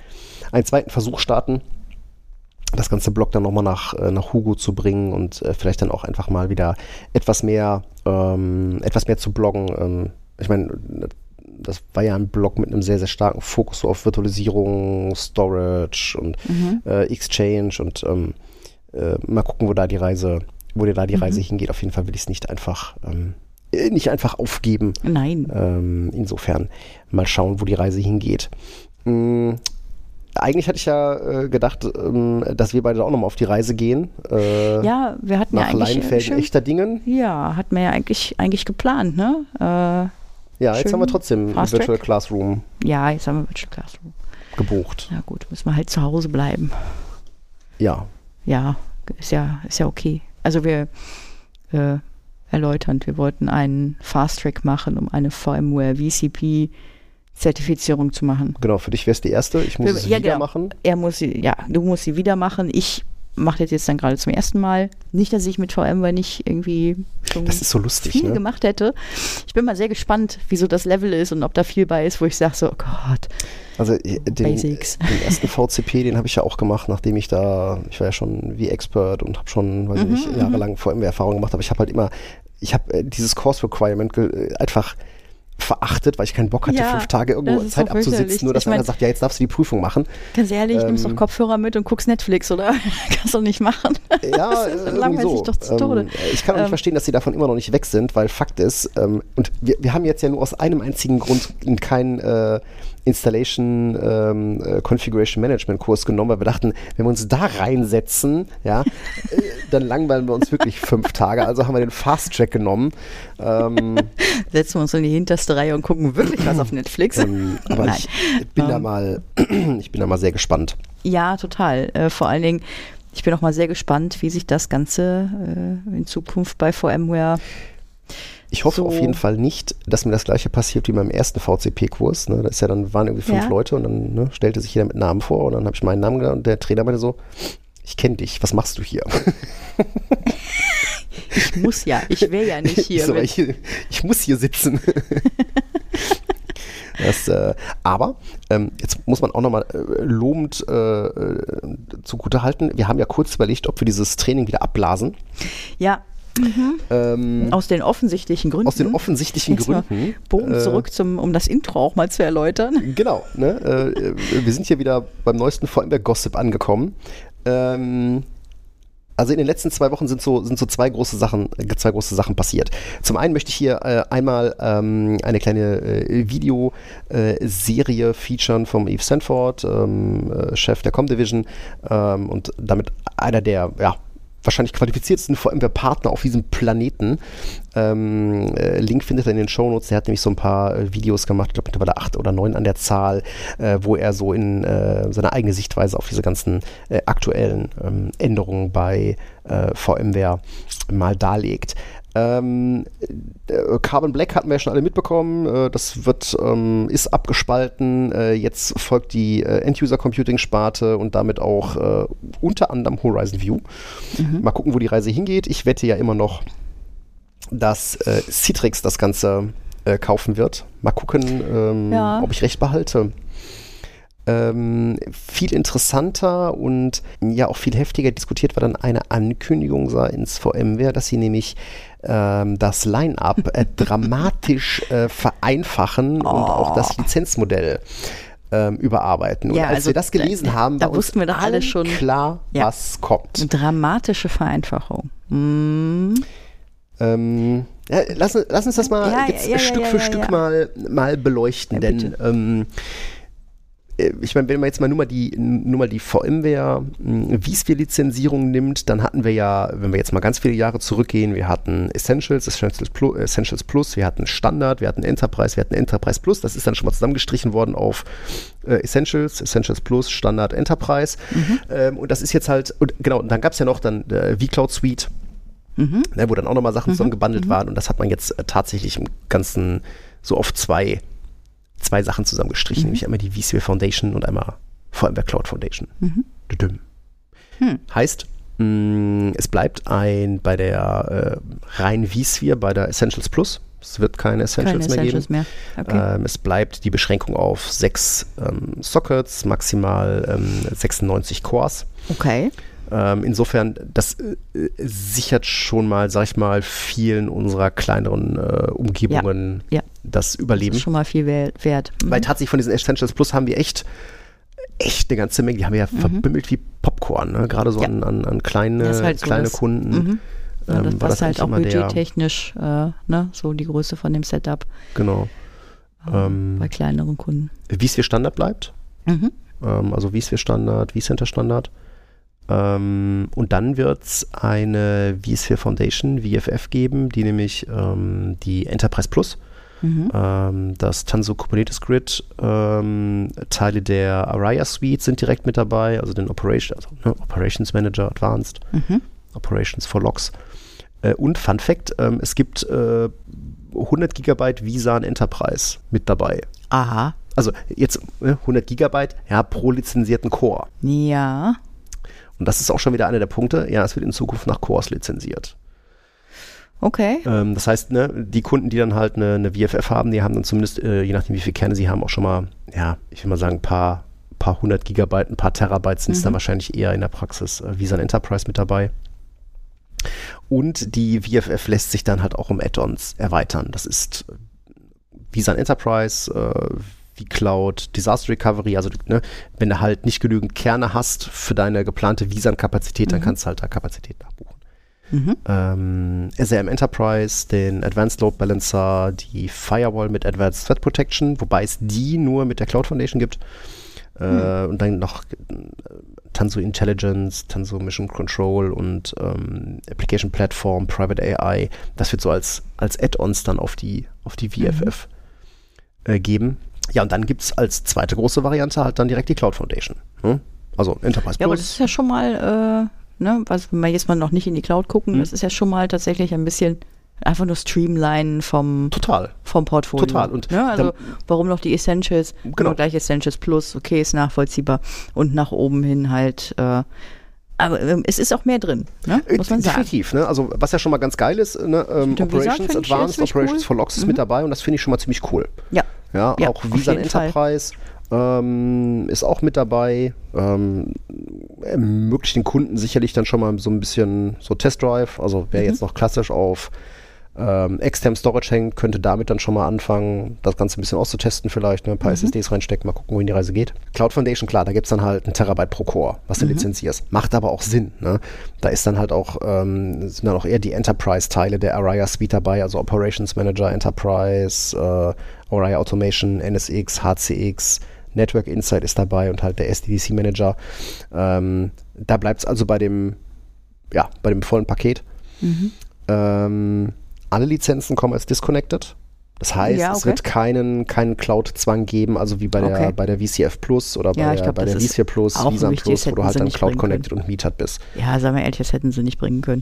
einen zweiten Versuch starten das ganze Blog dann nochmal nach, äh, nach Hugo zu bringen und äh, vielleicht dann auch einfach mal wieder etwas mehr, ähm, etwas mehr zu bloggen. Ähm, ich meine, das war ja ein Blog mit einem sehr, sehr starken Fokus so auf Virtualisierung, Storage und äh, Exchange und ähm, äh, mal gucken, wo da die Reise, wo dir da die Reise hingeht. Auf jeden Fall will ich es nicht einfach, ähm, äh, nicht einfach aufgeben. Nein. Ähm, insofern mal schauen, wo die Reise hingeht. Mm, eigentlich hatte ich ja äh, gedacht, ähm, dass wir beide auch nochmal auf die Reise gehen. Äh, ja, wir hatten ja nach eigentlich. Leinfelden schön- echter Dingen. Ja, hatten wir ja eigentlich, eigentlich geplant, ne? Ja, jetzt haben wir trotzdem Virtual Track. Classroom ja, jetzt haben wir Virtual Classroom. gebucht. Ja gut, müssen wir halt zu Hause bleiben. Ja, Ja, ist ja, ist ja okay. Also wir äh, erläutern, wir wollten einen Fast Track machen, um eine VMware VCP Zertifizierung zu machen. genau. Für dich wäre es die erste. Ich muss Für- es ja, wieder genau. machen. Er muss sie, ja, du musst sie wieder machen. Ich mache das jetzt dann gerade zum ersten Mal. Nicht, dass ich mit VMware nicht irgendwie schon Das ist so lustig, viel ne? gemacht hätte. Ich bin mal sehr gespannt, wieso das Level ist und ob da viel bei ist, wo ich sage so, oh Gott, Also äh, den, Basics. den ersten VCP, den habe ich ja auch gemacht, nachdem ich da, ich war ja schon wie Expert und habe schon, weiß ich Mhm, nicht, jahrelang VMware-Erfahrung gemacht, aber ich habe halt immer, ich habe äh, dieses Course Requirement äh, einfach verachtet, weil ich keinen Bock hatte, Ja, fünf Tage irgendwo Zeit abzusitzen, nur dass Ich mein- einer sagt, ja, jetzt darfst du die Prüfung machen. ganz ehrlich, nimmst Ähm, doch Kopfhörer mit und guckst Netflix, oder? Kannst du nicht machen. Ja, äh, langweilig so. doch zu Tode. Ähm, ich kann auch nicht Ähm, verstehen, dass sie davon immer noch nicht weg sind, weil Fakt ist, ähm, und wir, wir haben jetzt ja nur aus einem einzigen Grund keinen äh, Installation ähm, äh, Configuration Management Kurs genommen, weil wir dachten, wenn wir uns da reinsetzen, ja, äh, dann langweilen wir uns wirklich fünf Tage. Also haben wir den Fast Track genommen. Ähm, Setzen wir uns in die hinterste Reihe und gucken wirklich was auf Netflix. ähm, aber Nein. ich bin da Ähm. mal, ich bin da mal sehr gespannt. Ja, total. Äh, vor allen Dingen, ich bin auch mal sehr gespannt, wie sich das Ganze äh, in Zukunft bei VMware. Ich hoffe So. auf jeden Fall nicht, dass mir das gleiche passiert wie beim ersten VCP-Kurs. Ne? Da ist ja dann waren irgendwie fünf Ja. Leute und dann ne, stellte sich jeder mit Namen vor und dann habe ich meinen Namen genannt und der Trainer meinte so, ich kenne dich, was machst du hier? Ich muss ja, ich wäre ja nicht hier. ich, so, ich, ich muss hier sitzen. Das, äh, aber ähm, jetzt muss man auch nochmal äh, lobend äh, äh, zugute halten. Wir haben ja kurz überlegt, ob wir dieses Training wieder abblasen. ja, Ähm, aus den offensichtlichen Gründen. aus den offensichtlichen Jetzt Gründen. Bogen äh, zurück, zum, um das Intro auch mal zu erläutern. Genau, ne? äh, wir sind hier wieder beim neuesten VMware-Gossip angekommen. Ähm, also in den letzten zwei Wochen sind so, sind so zwei, große Sachen, äh, zwei große Sachen passiert. Zum einen möchte ich hier äh, einmal ähm, eine kleine äh, Videoserie featuren vom Eve Sanford, ähm, äh, Chef der Comdivision ähm, und damit einer der ja, wahrscheinlich qualifiziertesten VMware-Partner auf diesem Planeten. Ähm, äh, Link findet ihr in den Shownotes. Der hat nämlich so ein paar äh, Videos gemacht, ich glaube mittlerweile acht oder neun an der Zahl, äh, wo er so in äh, seine eigene Sichtweise auf diese ganzen äh, aktuellen ähm, Änderungen bei äh, VMware mal darlegt. Ähm, äh, Carbon Black hatten wir ja schon alle mitbekommen. Äh, das wird, ähm, ist abgespalten. Äh, jetzt folgt die äh, End-User-Computing-Sparte und damit auch äh, unter anderem Horizon View. Mal gucken, wo die Reise hingeht. Ich wette ja immer noch, dass äh, Citrix das Ganze äh, kaufen wird. Mal gucken, ähm, Ja. ob ich recht behalte. Ähm, viel interessanter und ja auch viel heftiger diskutiert war dann eine Ankündigung seitens VMware, dass sie nämlich ähm, das Line-up äh, dramatisch äh, vereinfachen und auch das Lizenzmodell ähm, überarbeiten. Und Ja, als also wir das gelesen da- haben, da wussten wir doch alle schon. klar, Ja. was kommt. Eine dramatische Vereinfachung. Mm. Ähm, Ja, lass, lass uns das mal jetzt Stück für Stück. Mal, mal beleuchten, denn ähm, äh, ich meine, wenn man jetzt mal nur mal die, nur mal die VMware mh, vSphere-Lizenzierung nimmt, dann hatten wir ja, wenn wir jetzt mal ganz viele Jahre zurückgehen, wir hatten Essentials, Essentials Plus, Essentials Plus wir hatten Standard, wir hatten Enterprise, wir hatten Enterprise Plus, das ist dann schon mal zusammengestrichen worden auf äh, Essentials, Essentials Plus, Standard, Enterprise. Ähm, und das ist jetzt halt, und genau, und dann gab es ja noch dann äh, vCloud Suite, Mhm. ne, wo dann auch nochmal Sachen zusammengebundelt waren. Und das hat man jetzt äh, tatsächlich im Ganzen so auf zwei, zwei Sachen zusammengestrichen, nämlich einmal die vSphere Foundation und einmal VMware Cloud Foundation. Düdüm. Hm. Heißt, mh, es bleibt ein bei der äh, rein vSphere, bei der Essentials Plus. Es wird keine Essentials Keine mehr Essentials geben. mehr. Okay. Ähm, es bleibt die Beschränkung auf sechs ähm, Sockets, maximal ähm, 96 Cores. okay. Ähm, insofern, das äh, sichert schon mal, sag ich mal, vielen unserer kleineren äh, Umgebungen Ja. das Das Überleben. ist schon mal viel wert. Mhm. Weil tatsächlich von diesen Essentials Plus haben wir echt, echt eine ganze Menge. Die haben wir ja verbimmelt wie Popcorn, ne? gerade so Mhm. Ja. an, an, an kleine, Das halt so kleine das- Kunden. Mhm. Ja, ähm, das war passt das halt auch budgettechnisch, äh, ne, so die Größe von dem Setup Genau. Ähm, bei kleineren Kunden. vSphere Standard bleibt. Mhm. ähm, also vSphere Standard, vCenter Standard. Ähm, und dann wird es eine vSphere Foundation, VFF geben, die nämlich ähm, die Enterprise Plus, Mhm. ähm, das Tanzu Kubernetes Grid, ähm, Teile der Araya Suite sind direkt mit dabei, also den Operation, also, ne, Operations Manager Advanced, Mhm. Operations for Logs. Äh, und Fun Fact, ähm, es gibt äh, 100 Gigabyte Visan Enterprise mit dabei. Aha. Also jetzt äh, 100 Gigabyte, ja, pro lizenzierten Core. Ja. Und das ist auch schon wieder einer der Punkte. Ja, es wird in Zukunft nach Cores lizenziert. Okay. Ähm, das heißt, ne, die Kunden, die dann halt eine, eine VFF haben, die haben dann zumindest, äh, je nachdem wie viele Kerne sie haben, auch schon mal, ja, ich will mal sagen, ein paar, paar hundert Gigabyte, ein paar Terabyte sind es dann wahrscheinlich eher in der Praxis äh, Visa Enterprise mit dabei. Und die VFF lässt sich dann halt auch um Add-ons erweitern. Das ist Visa Enterprise, äh, wie Cloud, Disaster Recovery, also ne, wenn du halt nicht genügend Kerne hast für deine geplante Visa-Kapazität, dann kannst du halt da Kapazität nachbuchen. Mhm. Ähm, SRM Enterprise, den Advanced Load Balancer, die Firewall mit Advanced Threat Protection, wobei es die nur mit der Cloud Foundation gibt. Äh, Und dann noch äh, Tanzu Intelligence, Tanzu Mission Control und ähm, Application Platform, Private AI. Das wird so als, als Add-ons dann auf die, auf die VFF äh, geben. Ja, und dann gibt es als zweite große Variante halt dann direkt die Cloud Foundation. Ne? Also Enterprise Ja, aber Plus. das ist ja schon mal, äh, ne, was, wenn wir jetzt mal noch nicht in die Cloud gucken, Mhm. das ist ja schon mal tatsächlich ein bisschen einfach nur Streamline vom, Total. vom Portfolio. Total. Und ne, also warum noch die Essentials? Genau. Gleich Essentials Plus, okay, ist nachvollziehbar. Und nach oben hin halt, äh, aber ähm, es ist auch mehr drin, ne? muss man Äh, sagen. Definitiv, ne? Also was ja schon mal ganz geil ist, ne? ähm, Operations ich Advanced, Operations cool. for Logs ist Mhm. mit dabei und das finde ich schon mal ziemlich cool. Ja. Ja, Ja, auch auf Visa jeden Fall. Enterprise ähm, ist auch mit dabei. Ähm, ermöglicht den Kunden sicherlich dann schon mal so ein bisschen so Test Drive. Also wer Mhm. jetzt noch klassisch auf ähm, externem Storage hängt, könnte damit dann schon mal anfangen, das Ganze ein bisschen auszutesten vielleicht, ne? ein Mhm. paar SSDs reinstecken, mal gucken, wohin die Reise geht. Cloud Foundation, klar, da gibt es dann halt ein Terabyte pro Core, was du Mhm. lizenzierst. Macht aber auch Sinn. Ne? Da ist dann halt auch, ähm, sind dann auch eher die Enterprise-Teile der Araya Suite dabei, also Operations Manager, Enterprise, äh, Araya Automation, NSX, HCX, Network Insight ist dabei und halt der SDDC Manager. Ähm, da bleibt es also bei dem, ja, bei dem vollen Paket. Mhm. Ähm, alle Lizenzen kommen als disconnected. Das heißt, Ja, es okay. wird keinen, keinen Cloud-Zwang geben, also wie bei der, Okay. bei der VCF Plus oder Ja, bei ich der, glaub, bei der vSphere Plus, wichtig, Plus, wo du halt dann Cloud Connected und Metered bist. Ja, sagen wir ehrlich, das hätten sie nicht bringen können.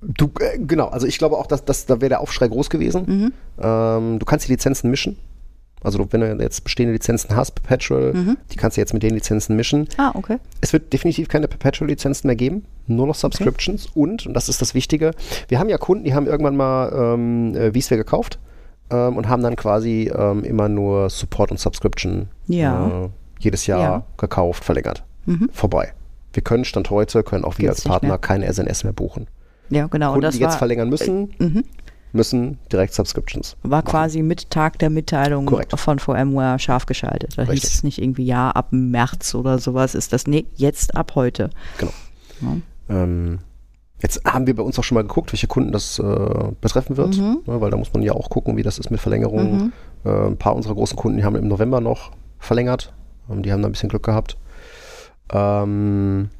Du, äh, genau, also ich glaube auch, dass, dass da wäre der Aufschrei groß gewesen. Mhm. Ähm, du kannst die Lizenzen mischen. Also wenn du jetzt bestehende Lizenzen hast, Perpetual, Mhm. die kannst du jetzt mit den Lizenzen mischen. Ah, okay. Es wird definitiv keine Perpetual-Lizenzen mehr geben, nur noch Subscriptions und, und das ist das Wichtige, wir haben ja Kunden, die haben irgendwann mal ähm, äh, vSphere gekauft ähm, und haben dann quasi ähm, immer nur Support und Subscription Ja. äh, jedes Jahr Ja. gekauft, verlängert. Mhm. Vorbei. Wir können Stand heute, können auch wir Geht's als Partner keine SNS mehr buchen. Ja, genau. Und Kunden, die jetzt war, verlängern müssen, mhm. müssen direkt Subscriptions. war quasi mit Tag der Mitteilung Korrekt. von VMware scharf geschaltet. Da hieß Richtig. es nicht irgendwie, ja, ab März oder sowas ist das. Nee, jetzt ab heute. Genau. Ja. Ähm, Jetzt haben wir bei uns auch schon mal geguckt, welche Kunden das äh, betreffen wird, Mhm. ne, weil da muss man ja auch gucken, wie das ist mit Verlängerungen. Äh, ein paar unserer großen Kunden, die haben im November noch verlängert. Ähm, die haben da ein bisschen Glück gehabt. Ähm,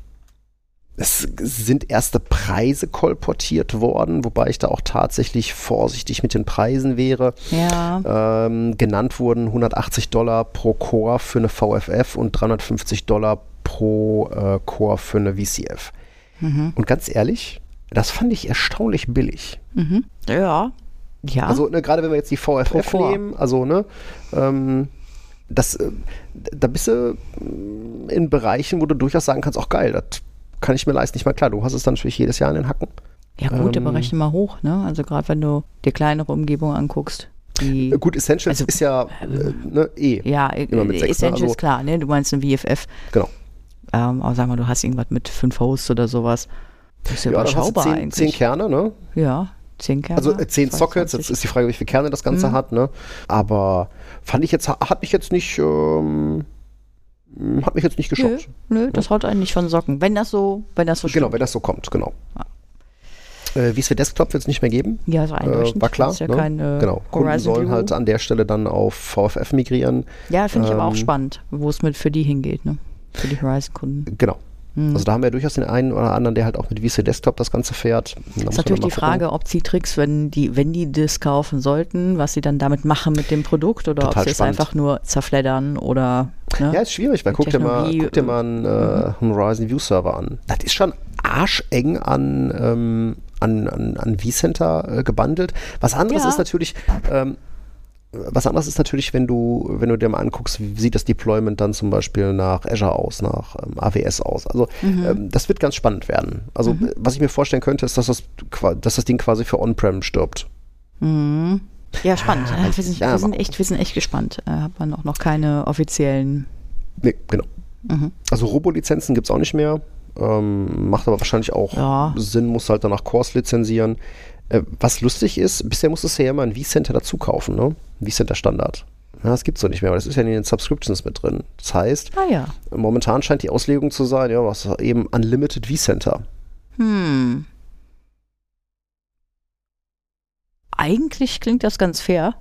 es sind erste Preise kolportiert worden, wobei ich da auch tatsächlich vorsichtig mit den Preisen wäre. Ja. Ähm, genannt wurden 180 Dollar pro Core für eine VFF und 350 Dollar pro äh, Core für eine VCF. Mhm. Und ganz ehrlich, das fand ich erstaunlich billig. Mhm. Ja. Ja. Also ne, gerade wenn wir jetzt die VFF nehmen, also ne, ähm, das, äh, da bist du mm, in Bereichen, wo du durchaus sagen kannst, auch geil, das kann ich mir leisten. Nicht mal klar, du hast es dann natürlich jedes Jahr in den Hacken. ja gut, ähm, aber rechne mal hoch, ne? Also gerade wenn du dir kleinere Umgebungen anguckst. Die, Äh, Gut, Essentials Also, ist ja äh, ne, eh. ja, immer mit äh, sechs, ne? Essentials, Also- klar, ne? Du meinst ein VFF. Genau. Ähm, aber sag mal, du hast irgendwas mit fünf Hosts oder sowas. Das ist ja, Ja, du überschaubar zehn, eigentlich. zehn Kerne, ne? ja, zehn Kerne. Also äh, zehn Sockets, 22. jetzt ist die Frage, wie viele Kerne das Ganze Mhm. hat, ne? Aber fand ich jetzt, hat mich jetzt nicht, ähm, hat mich jetzt nicht Nö, geschockt. nö, das haut einen nicht von Socken. Wenn das so, wenn das so Genau, stimmt. wenn das so kommt, genau. Äh, wie es für Desktop wird es nicht mehr geben. Ja, so Äh, einleuchtend. war klar. Ja ne? kein äh, genau. Kunden Horizon sollen View. halt an der Stelle dann auf VFF migrieren. Ja, finde ich aber auch ähm, spannend, wo es mit für die hingeht, ne? Für die Horizon-Kunden. Genau. Hm. Also da haben wir durchaus den einen oder anderen, der halt auch mit VC Desktop das Ganze fährt. Da ist natürlich die gucken. Frage, ob Citrix, wenn die, wenn die das kaufen sollten, was sie dann damit machen mit dem Produkt oder Total ob sie es spannend. einfach nur zerfleddern oder ne? Ja, ist schwierig, weil guck dir mal, guck dir mal einen, äh, einen Horizon View Server an. Das ist schon arscheng an, ähm, an, an, an vCenter äh, gebundelt. Was anderes Ja. ist natürlich, ähm, was anderes ist natürlich, wenn du, wenn du dir mal anguckst, wie sieht das Deployment dann zum Beispiel nach Azure aus, nach ähm, AWS aus. Also Mhm. ähm, das wird ganz spannend werden. Also äh, was ich mir vorstellen könnte, ist, dass das, dass das Ding quasi für On-Prem stirbt. Mhm. Ja, spannend. Ah, Äh, wir, sind, ja, wir, sind echt, wir sind echt gespannt. Äh, hat man auch noch keine offiziellen. Nee, genau. Mhm. Also Robo-Lizenzen gibt es auch nicht mehr. Ähm, macht aber wahrscheinlich auch Ja. Sinn, muss halt danach Cores lizenzieren. Äh, was lustig ist, bisher musstest du ja immer ein vCenter dazu kaufen, ne? VCenter Standard. Ja, das gibt's so nicht mehr, aber das ist ja in den Subscriptions mit drin. Das heißt, Ah ja. momentan scheint die Auslegung zu sein, ja, was eben Unlimited vCenter. Hm. Eigentlich klingt das ganz fair.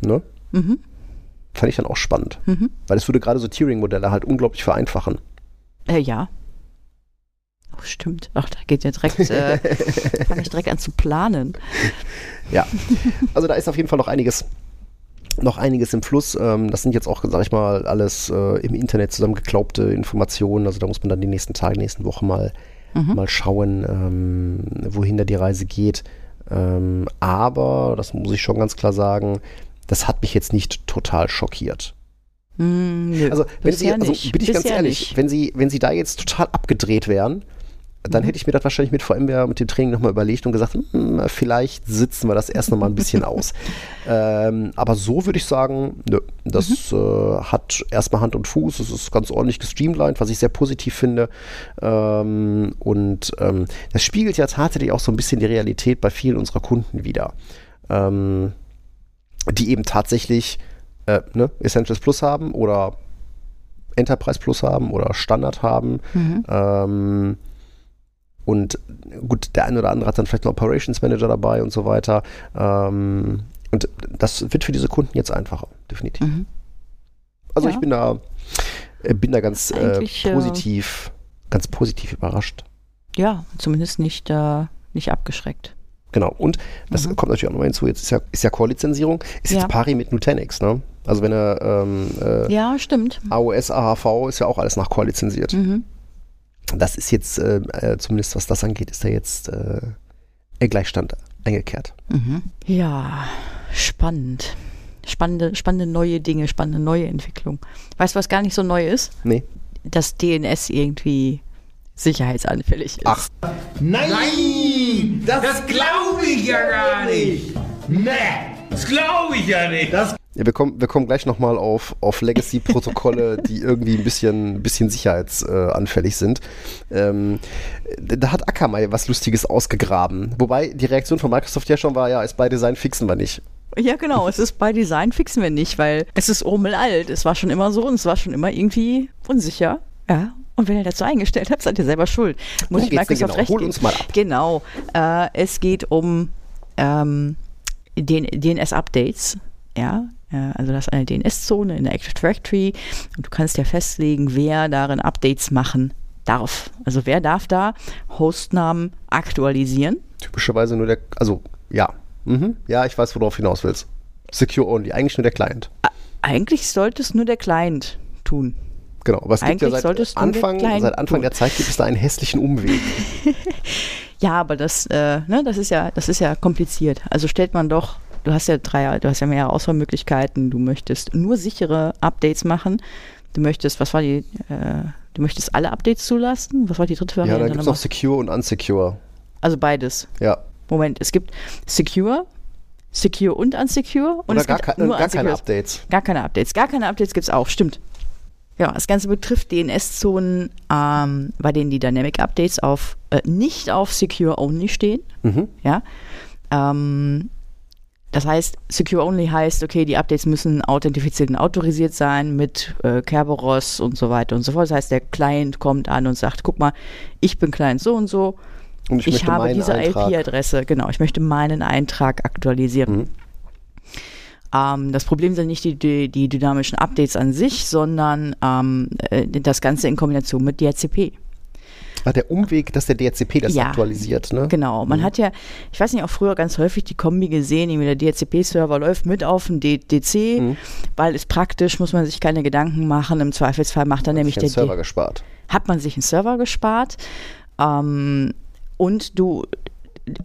Ne? Mhm. Fand ich dann auch spannend. Mhm. Weil es würde gerade so Tiering-Modelle halt unglaublich vereinfachen. Äh, ja. Oh, stimmt. Ach, da geht ja direkt, äh, fange ich direkt an zu planen. Ja, also da ist auf jeden Fall noch einiges, noch einiges im Fluss. Ähm, das sind jetzt auch, sag ich mal, alles äh, im Internet zusammengeklaubte Informationen. Also da muss man dann die nächsten Tage, nächsten Wochen mal, Mhm. mal schauen, ähm, wohin da die Reise geht. Ähm, aber, das muss ich schon ganz klar sagen, das hat mich jetzt nicht total schockiert. Hm, nö, Also, wenn Sie, also bin ich ganz ehrlich, nicht. wenn Sie, wenn Sie da jetzt total abgedreht wären, dann Mhm. hätte ich mir das wahrscheinlich mit VMware, mit dem Training nochmal überlegt und gesagt, hm, vielleicht sitzen wir das erst nochmal ein bisschen aus. Ähm, aber so würde ich sagen, nö, das Mhm. äh, hat erstmal Hand und Fuß, es ist ganz ordentlich gestreamlined, was ich sehr positiv finde. Ähm, und ähm, das spiegelt ja tatsächlich auch so ein bisschen die Realität bei vielen unserer Kunden wider. Ähm, die eben tatsächlich äh, ne, Essentials Plus haben oder Enterprise Plus haben oder Standard haben. Mhm. Und gut, der eine oder andere hat dann vielleicht einen Operations Manager dabei und so weiter. Ähm, und das wird für diese Kunden jetzt einfacher, definitiv. Mhm. Also Ja. ich bin da, äh, bin da ganz äh, äh, positiv, ganz positiv überrascht. Ja, zumindest nicht, äh, nicht abgeschreckt. Genau. Und das Mhm. kommt natürlich auch nochmal hinzu, jetzt ist ja, ist ja Core-Lizenzierung, ist Ja. jetzt pari mit Nutanix, ne? Also wenn er ähm, äh, Ja, stimmt. AOS, AHV ist ja auch alles nach Core lizenziert. Mhm. Das ist jetzt, äh, äh, zumindest was das angeht, ist da jetzt äh, Gleichstand eingekehrt. Mhm. Ja, spannend. Spannende, spannende neue Dinge, spannende neue Entwicklung. Weißt du, was gar nicht so neu ist? Nee. Dass DNS irgendwie sicherheitsanfällig ist. Ach, Nein, das, das glaube ich ja gar nicht. Nee, das glaube ich ja nicht. Das ja, wir, kommen, wir kommen gleich nochmal auf, auf Legacy-Protokolle, die irgendwie ein bisschen, bisschen sicherheitsanfällig sind. Ähm, da hat Akamai was Lustiges ausgegraben. Wobei die Reaktion von Microsoft ja schon war, ja, ist bei Design fixen wir nicht. Ja, genau. Es ist bei Design fixen wir nicht, weil es ist urmel alt. Es war schon immer so und es war schon immer irgendwie unsicher. Ja. Und wenn ihr dazu eingestellt habt, seid ihr selber schuld. Muss Worum ich Microsoft genau? recht Hol uns mal ab. Genau. Äh, es geht um ähm, DNS-Updates. Ja, also das ist eine DNS-Zone in der Active Directory und du kannst ja festlegen, wer darin Updates machen darf. Also wer darf da Hostnamen aktualisieren? Typischerweise nur der, also ja. Mhm. Ja, ich weiß, worauf du hinaus willst. Secure Only, eigentlich nur der Client. Eigentlich sollte es nur der Client tun. Genau, aber es gibt ja Eigentlich sollte es seit Anfang, seit Anfang tun. der Zeit gibt es da einen hässlichen Umweg. Ja, aber das, äh, ne, das ist ja, das ist ja kompliziert. Also stellt man doch, du hast ja drei, du hast ja mehrere Auswahlmöglichkeiten. Du möchtest nur sichere Updates machen. Du möchtest, was war die, äh, du möchtest alle Updates zulassen? Was war die dritte ja, Variante? dann gibt es noch? Secure und Unsecure. also beides. Ja. Moment, es gibt Secure, Secure und Unsecure und Oder es gar, gibt kein, nur gar keine. Updates. Gar keine Updates. Gar keine Updates gibt es auch, stimmt. Ja, das Ganze betrifft DNS-Zonen, ähm, bei denen die Dynamic Updates auf äh, nicht auf Secure Only stehen. Mhm. Ja. Ähm, das heißt, Secure Only heißt, okay, die Updates müssen authentifiziert und autorisiert sein mit äh, Kerberos und so weiter und so fort. Das heißt, der Client kommt an und sagt, guck mal, ich bin Client so und so, Und ich, ich, habe diese. IP-Adresse, genau, ich möchte meinen Eintrag aktualisieren. Mhm. Ähm, das Problem sind nicht die, die, die dynamischen Updates an sich, sondern ähm, äh, das Ganze in Kombination mit DHCP. Ah, der Umweg, dass der DHCP das Ja. aktualisiert, ne? Genau, man Mhm. hat ja, ich weiß nicht, auch früher ganz häufig die Kombi gesehen, irgendwie der DHCP-Server läuft mit auf dem DC, Mhm. weil es praktisch, muss man sich keine Gedanken machen. Im Zweifelsfall macht dann nämlich den der Server D gespart. hat man sich einen Server gespart ähm, und du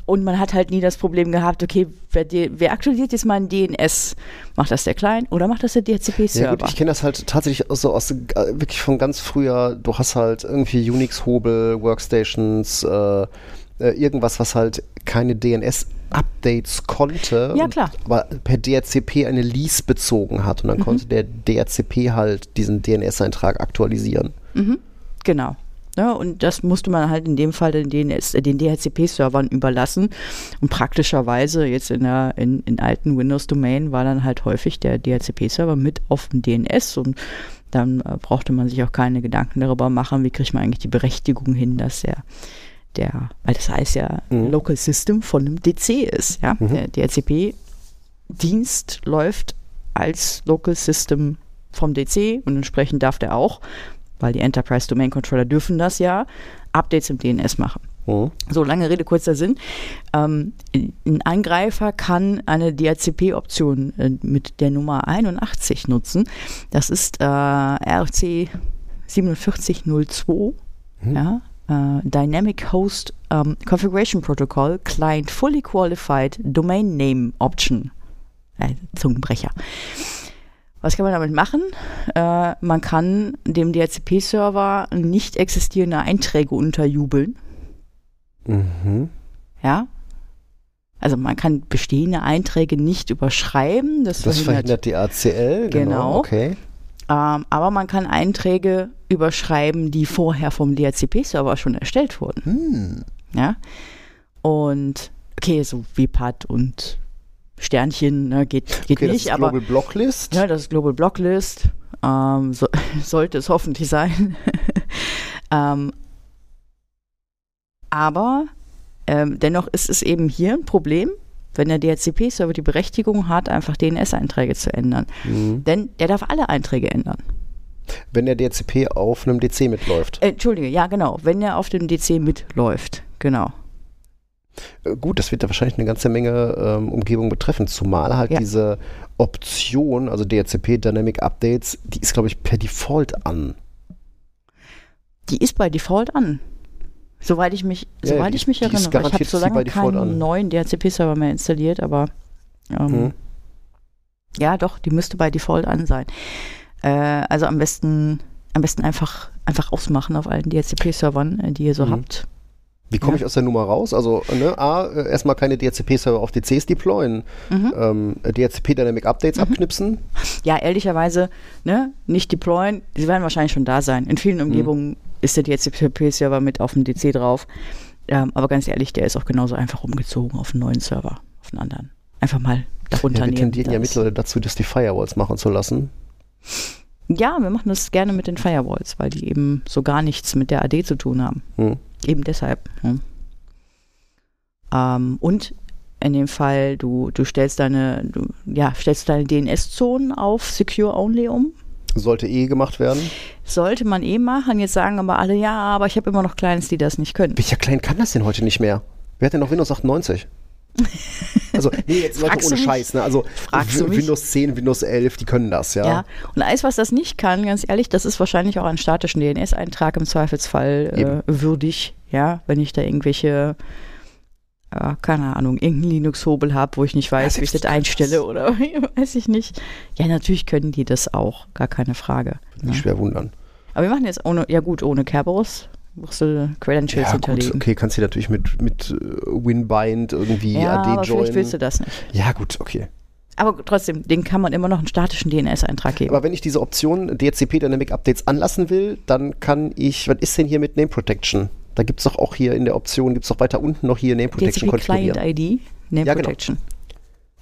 und man hat halt nie das Problem gehabt, okay, wer, wer aktualisiert jetzt mal ein DNS? Macht das der Client oder macht das der Ja DHCP-Server? gut, ich kenne das halt tatsächlich so aus äh, wirklich von ganz früher. Du hast halt irgendwie Unix-Hobel, Workstations, äh, äh, irgendwas, was halt keine DNS-Updates konnte. Ja, und klar. aber per DHCP eine Lease bezogen hat und dann konnte der DHCP halt diesen DNS-Eintrag aktualisieren. Genau. Ja, und das musste man halt in dem Fall den, DNS, äh, den DHCP-Servern überlassen. Und praktischerweise jetzt in der in, in alten Windows-Domain war dann halt häufig der DHCP-Server mit auf dem DNS und dann äh, brauchte man sich auch keine Gedanken darüber machen, wie kriegt man eigentlich die Berechtigung hin, dass der der, weil das heißt ja Mhm. Local System von einem DC ist, ja. Mhm. Der DHCP-Dienst läuft als Local System vom DC und entsprechend darf der auch, weil die Enterprise Domain Controller dürfen das ja, Updates im DNS machen. Mhm. So, lange Rede, kurzer Sinn. Ähm, ein Angreifer kann eine DHCP-Option äh, mit der Nummer 81 nutzen. Das ist äh, RC 4702, ja, äh, Dynamic Host ähm, Configuration Protocol Client Fully Qualified Domain Name Option. Äh, Zungenbrecher. Was kann man damit machen? Äh, man kann dem DHCP-Server nicht existierende Einträge unterjubeln. Mhm. Ja. Also man kann bestehende Einträge nicht überschreiben. Das, Das verhindert, verhindert die ACL. Genau. Genau. Okay. ähm, aber man kann Einträge überschreiben, die vorher vom DHCP-Server schon erstellt wurden. Hm. Ja. Und okay, so WPAD und Sternchen ne, geht, geht Okay, das nicht, ist aber Global Blocklist. ja, das ist Global Blocklist. Ähm, so, sollte es hoffentlich sein. ähm, aber ähm, dennoch ist es eben hier ein Problem, wenn der DHCP-Server die Berechtigung hat, einfach DNS-Einträge zu ändern. Mhm. Denn der darf alle Einträge ändern. Wenn der DHCP auf einem DC mitläuft. Äh, Entschuldige, ja genau, wenn er auf dem DC mitläuft. Genau. Äh, Gut, das wird da wahrscheinlich eine ganze Menge ähm, Umgebung betreffen, zumal halt Ja. diese Option, also DHCP Dynamic Updates, die ist, glaube ich, per Default an. Die ist bei Default an. Soweit ich mich, Ja, soweit die ich mich erinnere. Ich habe so lange keinen an. neuen DHCP-Server mehr installiert, aber ähm, Mhm. Ja, doch, die müsste bei Default an sein. Äh, also am besten, am besten einfach, einfach ausmachen auf allen DHCP-Servern, äh, die ihr so Mhm. habt. Wie komme Ja. ich aus der Nummer raus? Also, ne, A, äh, erstmal keine DHCP-Server auf DCs deployen, Mhm. ähm, DHCP Dynamic Updates abknipsen. Ja, ehrlicherweise, ne, nicht deployen, sie werden wahrscheinlich schon da sein. In vielen Umgebungen ist der DHCP-Server mit auf dem DC drauf. Ähm, aber ganz ehrlich, der ist auch genauso einfach umgezogen auf einen neuen Server, auf einen anderen. Einfach mal darunter Ja, wir nehmen. tendieren ja mittlerweile dazu, das die Firewalls machen zu lassen. Ja, wir machen das gerne mit den Firewalls, weil die eben so gar nichts mit der AD zu tun haben. Hm. Eben deshalb. Hm. Ähm, und in dem Fall, du, du stellst deine, du, ja, stellst deine DNS-Zonen auf Secure Only um. Sollte eh gemacht werden. Sollte man eh machen. Jetzt sagen aber alle, ja, aber ich habe immer noch Clients, die das nicht können. Welcher Client kann das denn heute nicht mehr? Wer hat denn noch Windows 98? Also, nee, jetzt Leute ohne? Scheiß, ne? Also? Windows 10, Windows 11, die können das, ja. Ja. Und alles, was das nicht kann, ganz ehrlich, das ist wahrscheinlich auch einen statischen DNS-Eintrag im Zweifelsfall äh, würdig, ja, wenn ich da irgendwelche, äh, keine Ahnung, irgendeinen Linux-Hobel habe, wo ich nicht weiß, Ja, wie ich das einstelle oder weiß ich nicht. Ja, natürlich können die das auch, gar keine Frage. Nicht Ne? schwer wundern. Aber wir machen jetzt ohne, ja gut, ohne Kerberos. Musst du Credentials Ja, gut, hinterlegen. okay, kannst du natürlich mit, mit äh, Winbind irgendwie Ja, aber AD joinen. vielleicht willst du das nicht. Ja, gut, okay. Aber trotzdem, den kann man immer noch einen statischen DNS-Eintrag geben. Aber wenn ich diese Option DHCP Dynamic Updates anlassen will, dann kann ich, was ist denn hier mit Name Protection? Da gibt es doch auch hier in der Option, gibt es doch weiter unten noch hier Name Protection DHCP Client. ID, Name Ja, genau. Protection.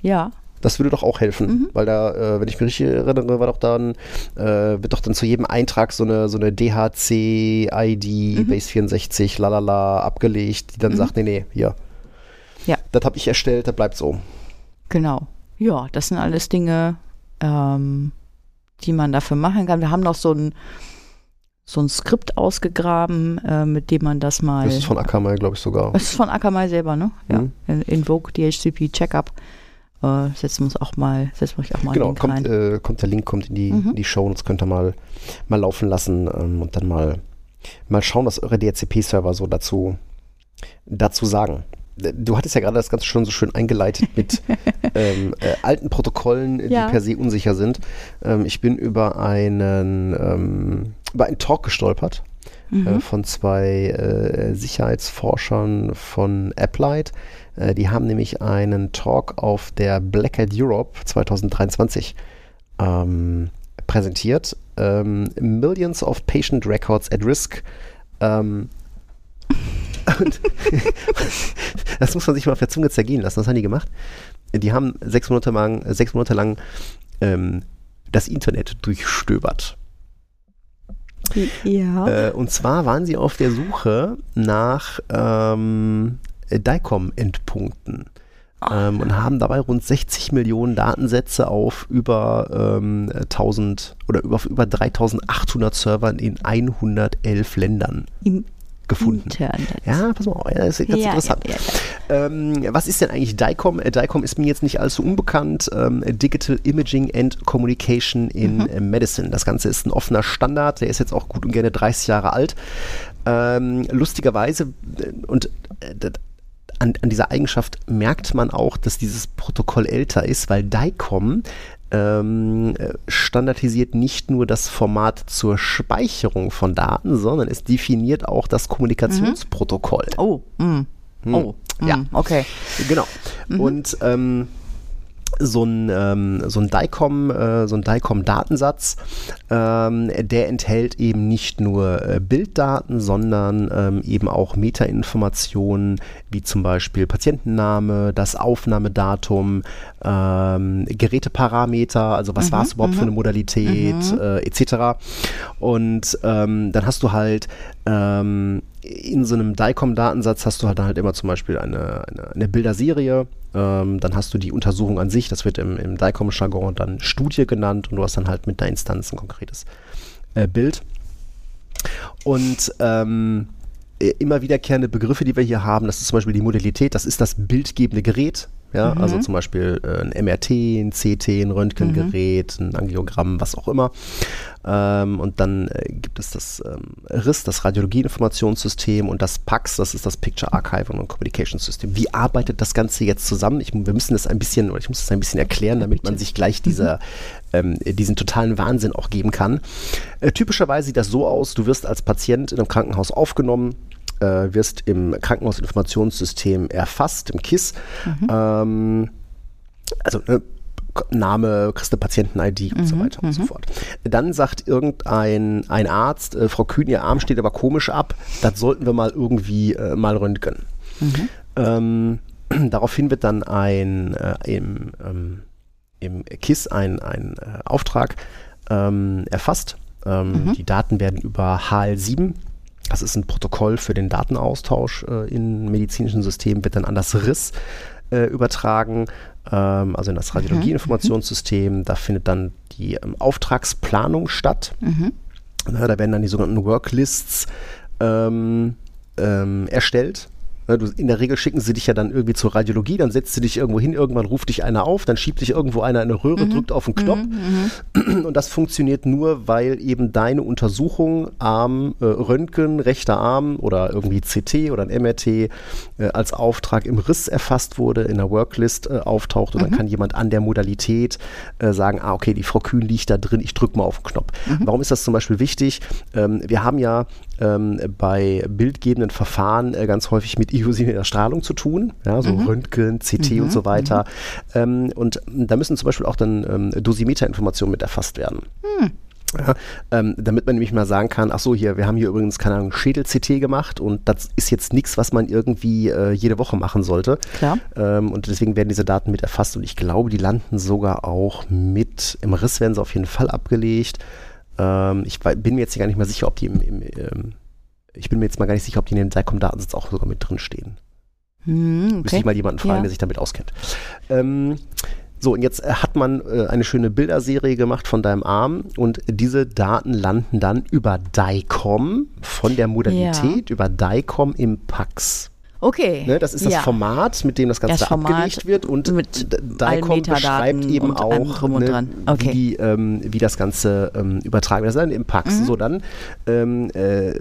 Ja, Das würde doch auch helfen, Mhm. weil da, äh, wenn ich mich richtig erinnere, war doch dann, äh, wird doch dann zu jedem Eintrag so eine, so eine DHC-ID, Mhm. Base 64, lalala, abgelegt, die dann sagt, nee, nee, hier. Ja. Das habe ich erstellt, das bleibt so. Genau. Ja, das sind alles Dinge, ähm, die man dafür machen kann. Wir haben noch so ein, so ein Skript ausgegraben, äh, mit dem man das mal. Das ist von Akamai, glaube ich, sogar. Das ist von Akamai selber, ne? Ja. Mhm. In- Invoke DHCP Checkup. Äh, setzen wir uns auch mal, setzen wir euch auch mal Genau, kommt, äh, kommt der Link, kommt in die, Mhm. in die Show und das könnt ihr mal, mal laufen lassen ähm, und dann mal, mal schauen, was eure DHCP-Server so dazu, dazu sagen. Du hattest ja gerade das Ganze schon so schön eingeleitet mit ähm, äh, alten Protokollen, die Ja. per se unsicher sind. Ähm, ich bin über einen, ähm, über einen Talk gestolpert äh, Mhm. von zwei äh, Sicherheitsforschern von Applied. Äh, die haben nämlich einen Talk auf der Black Hat Europe 2023 ähm, präsentiert. Ähm, Millions of Patient Records at Risk. Ähm, und das muss man sich mal auf der Zunge zergehen lassen. Was haben die gemacht? Die haben sechs Monate lang, sechs Monate lang ähm, das Internet durchstöbert. ja. Äh, und zwar waren sie auf der Suche nach ähm, DICOM-Endpunkten ähm, und haben dabei rund 60 Millionen Datensätze auf über ähm, 1000 oder über, über 3800 Servern in 111 Ländern Im gefunden. Internet. Ja, pass mal auf, das ist ganz Ja, interessant. ja, ja, Ähm, was ist denn eigentlich DICOM? Äh, DICOM ist mir jetzt nicht allzu unbekannt. Ähm, Digital Imaging and Communication in Mhm. äh, Medicine. Das Ganze ist ein offener Standard, der ist jetzt auch gut und gerne 30 Jahre alt. Ähm, lustigerweise, äh, und äh, das- an, an dieser Eigenschaft merkt man auch, dass dieses Protokoll älter ist, weil DICOM ähm, äh, standardisiert nicht nur das Format zur Speicherung von Daten, sondern es definiert auch das Kommunikationsprotokoll. Oh, mm. oh, mm, Ja. okay. Genau. Und ähm, so ein, ähm, so ein DICOM, äh, so ein DICOM-Datensatz, ähm, der enthält eben nicht nur äh, Bilddaten, sondern ähm, eben auch Metainformationen, wie zum Beispiel Patientenname, das Aufnahmedatum, ähm, Geräteparameter, also was war es überhaupt für eine Modalität, äh, etc. Und ähm, dann hast du halt ähm, in so einem DICOM-Datensatz hast du halt, dann halt immer zum Beispiel eine, eine, eine Bilderserie, ähm, dann hast du die Untersuchung an sich, das wird im, im DICOM-Jargon dann Studie genannt und du hast dann halt mit einer Instanz ein konkretes äh, Bild. Und ähm, äh, immer wiederkehrende Begriffe, die wir hier haben, das ist zum Beispiel die Modalität, das ist das bildgebende Gerät. Ja, also zum Beispiel äh, ein MRT, ein CT, ein Röntgengerät, ein Angiogramm, was auch immer. Ähm, und dann äh, gibt es das ähm, RIS, das Radiologie-Informationssystem und das PAX, das ist das Picture Archiving and Communication System. Wie arbeitet das Ganze jetzt zusammen? Ich, wir müssen das ein bisschen, oder ich muss das ein bisschen erklären, damit man sich gleich dieser, ähm, diesen totalen Wahnsinn auch geben kann. Äh, typischerweise sieht das so aus, du wirst als Patient in einem Krankenhaus aufgenommen, äh, wirst im Krankenhausinformationssystem erfasst, im KISS. Ähm, also ne, Name, kriegst eine Patienten-ID und so weiter und so fort. Dann sagt irgendein ein Arzt, äh, Frau Kühn, ihr Arm steht aber komisch ab, das sollten wir mal irgendwie äh, mal röntgen. Ähm, daraufhin wird dann ein äh, im, ähm, im KISS ein, ein äh, Auftrag ähm, erfasst. Ähm, Mhm. Die Daten werden über HL7, das ist ein Protokoll für den Datenaustausch äh, in medizinischen Systemen, wird dann an das RIS äh, übertragen, ähm, also in das Radiologieinformationssystem. Da findet dann die ähm, Auftragsplanung statt. Mhm. Na, da werden dann die sogenannten Worklists ähm, ähm, erstellt. Du, in der Regel schicken sie dich ja dann irgendwie zur Radiologie, dann setzt sie dich irgendwo hin, irgendwann ruft dich einer auf, dann schiebt dich irgendwo einer in eine Röhre, drückt auf den Knopf. Und das funktioniert nur, weil eben deine Untersuchung Arm, äh, Röntgen, rechter Arm oder irgendwie CT oder ein MRT äh, als Auftrag im Riss erfasst wurde, in der Worklist äh, auftaucht und dann kann jemand an der Modalität äh, sagen, ah okay, die Frau Kühn liegt da drin, ich drücke mal auf den Knopf. Warum ist das zum Beispiel wichtig? Ähm, wir haben ja ähm, bei bildgebenden Verfahren äh, ganz häufig mit ionisierender Strahlung zu tun, ja, so Röntgen, CT und so weiter. Ähm, und da müssen zum Beispiel auch dann ähm, Dosimeterinformationen mit erfasst werden. Ja, ähm, damit man nämlich mal sagen kann, ach so, hier, wir haben hier übrigens, keine Ahnung, Schädel-CT gemacht und das ist jetzt nichts, was man irgendwie äh, jede Woche machen sollte. Klar. Ähm, und deswegen werden diese Daten mit erfasst und ich glaube, die landen sogar auch mit, im Riss werden sie auf jeden Fall abgelegt. Ähm, ich bin mir jetzt gar nicht mal sicher, ob die im, im ähm, ich bin mir jetzt mal gar nicht sicher, ob die in dem DICOM-Datensatz auch sogar mit drin stehen. Hm, Müsste okay. ich mal jemanden fragen, Ja. der sich damit auskennt. Ähm, so, und jetzt äh, hat man äh, eine schöne Bilderserie gemacht von deinem Arm und diese Daten landen dann über DICOM von der Modalität über DICOM im PAX. Okay. Ne, das ist das ja. Format, mit dem das Ganze Das abgelegt wird und DICOM beschreibt eben auch, ne. Okay. wie, ähm, wie das Ganze ähm, übertragen wird. Das ist dann im PAX. Mhm. So, dann ähm, äh,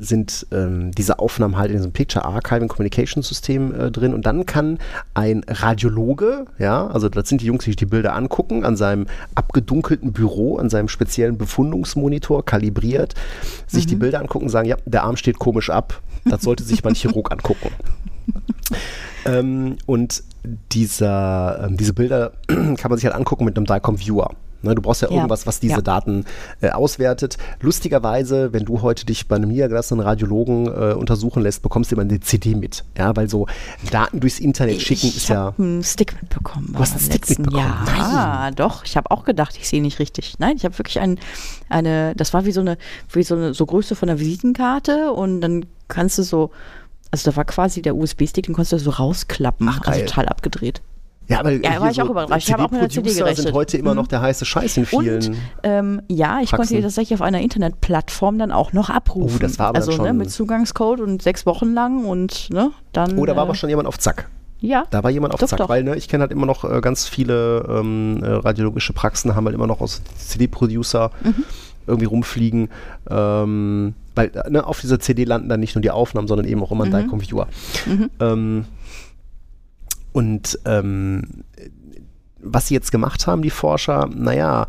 sind ähm, diese Aufnahmen halt in diesem Picture Archiving Communication System äh, drin und dann kann ein Radiologe, ja, also das sind die Jungs, die sich die Bilder angucken, an seinem abgedunkelten Büro, an seinem speziellen Befundungsmonitor kalibriert, sich Mhm. die Bilder angucken und sagen, ja, der Arm steht komisch ab. Das sollte sich mal ein Chirurg angucken. Ähm, und dieser, ähm, diese Bilder kann man sich halt angucken mit einem DICOM Viewer. Ne, du brauchst ja, Ja. irgendwas, was diese Ja. Daten äh, auswertet. Lustigerweise, wenn du heute dich bei einem niedergelassenen Radiologen äh, untersuchen lässt, bekommst du immer eine CD mit. Ja, weil so Daten durchs Internet schicken ist ich ja. habe einen Stick mitbekommen. Du hast beim einen Stick mitbekommen? Ja, doch. Ich habe auch gedacht, ich sehe nicht richtig. Nein, ich habe wirklich ein, eine, das war wie so eine, wie so eine, so Größe von einer Visitenkarte und dann kannst du so, also da war quasi der USB-Stick, den konntest du so rausklappen. Ach, also total abgedreht. Ja, aber Ja, war ich auch überrascht. Ich habe auch mit einer CD CD-Producer sind gerechnet. heute immer Mhm. noch der heiße Scheiß in vielen. Und ähm, ja, ich konnte Praxen. die tatsächlich auf einer Internetplatzform dann auch noch abrufen. Oh, das war aber also ne, schon- mit Zugangscode und sechs Wochen lang und ne, dann. oh, da war äh, aber schon jemand auf Zack. Ja. Da war jemand auf Doch, Zack, doch. weil ne, ich kenne halt immer noch äh, ganz viele ähm, äh, radiologische Praxen, haben halt immer noch aus CD-Producer Mhm. irgendwie rumfliegen, ähm, weil äh, ne, auf dieser CD landen dann nicht nur die Aufnahmen, sondern eben auch immer ein Mhm. DICOM Viewer. Ähm, und ähm, was sie jetzt gemacht haben, die Forscher, naja,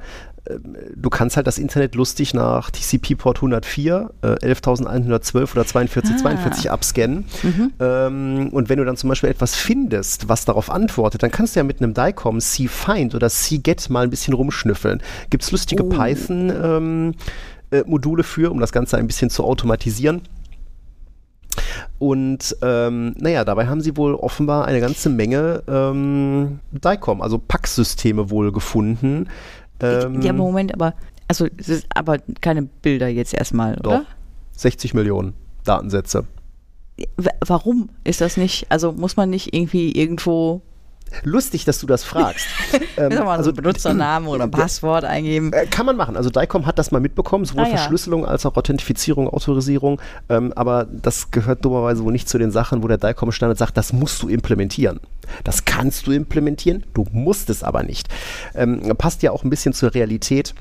ähm, du kannst halt das Internet lustig nach TCP-Port 104, äh, 11.112 oder 4242 Ah. abscannen. Ähm, und wenn du dann zum Beispiel etwas findest, was darauf antwortet, dann kannst du ja mit einem DICOM C-Find oder C-Get mal ein bisschen rumschnüffeln. Gibt es lustige Oh. Python-Module für, um das Ganze ein bisschen zu automatisieren. Und ähm, naja, dabei haben sie wohl offenbar eine ganze Menge ähm, DICOM, also PAX-Systeme wohl gefunden. Ähm, ja, Moment, aber also es ist aber keine Bilder jetzt erstmal, doch, oder? 60 Millionen Datensätze. W warum ist das nicht? Also muss man nicht irgendwie irgendwo Lustig, dass du das fragst. Ähm, mal, also so Benutzernamen oder Passwort eingeben? Äh, Kann man machen. Also DICOM hat das mal mitbekommen, sowohl Ah, ja. Verschlüsselung als auch Authentifizierung, Autorisierung. Ähm, aber das gehört dummerweise wohl nicht zu den Sachen, wo der DICOM-Standard sagt, das musst du implementieren. Das kannst du implementieren, du musst es aber nicht. Ähm, passt ja auch ein bisschen zur Realität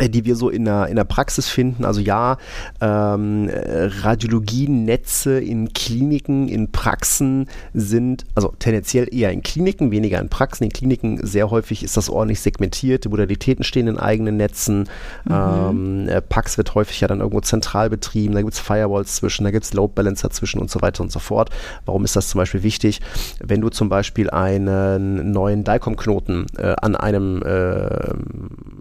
die wir so in der, in der Praxis finden. Also ja, ähm, äh, Radiologienetze in Kliniken, in Praxen sind, also tendenziell eher in Kliniken, weniger in Praxen. In Kliniken sehr häufig ist das ordentlich segmentiert, die Modalitäten stehen in eigenen Netzen. Ähm, äh, Pax wird häufig ja dann irgendwo zentral betrieben, da gibt es Firewalls zwischen, da gibt es Load Balancer zwischen und so weiter und so fort. Warum ist das zum Beispiel wichtig? Wenn du zum Beispiel einen neuen DICOM-Knoten äh, an einem äh,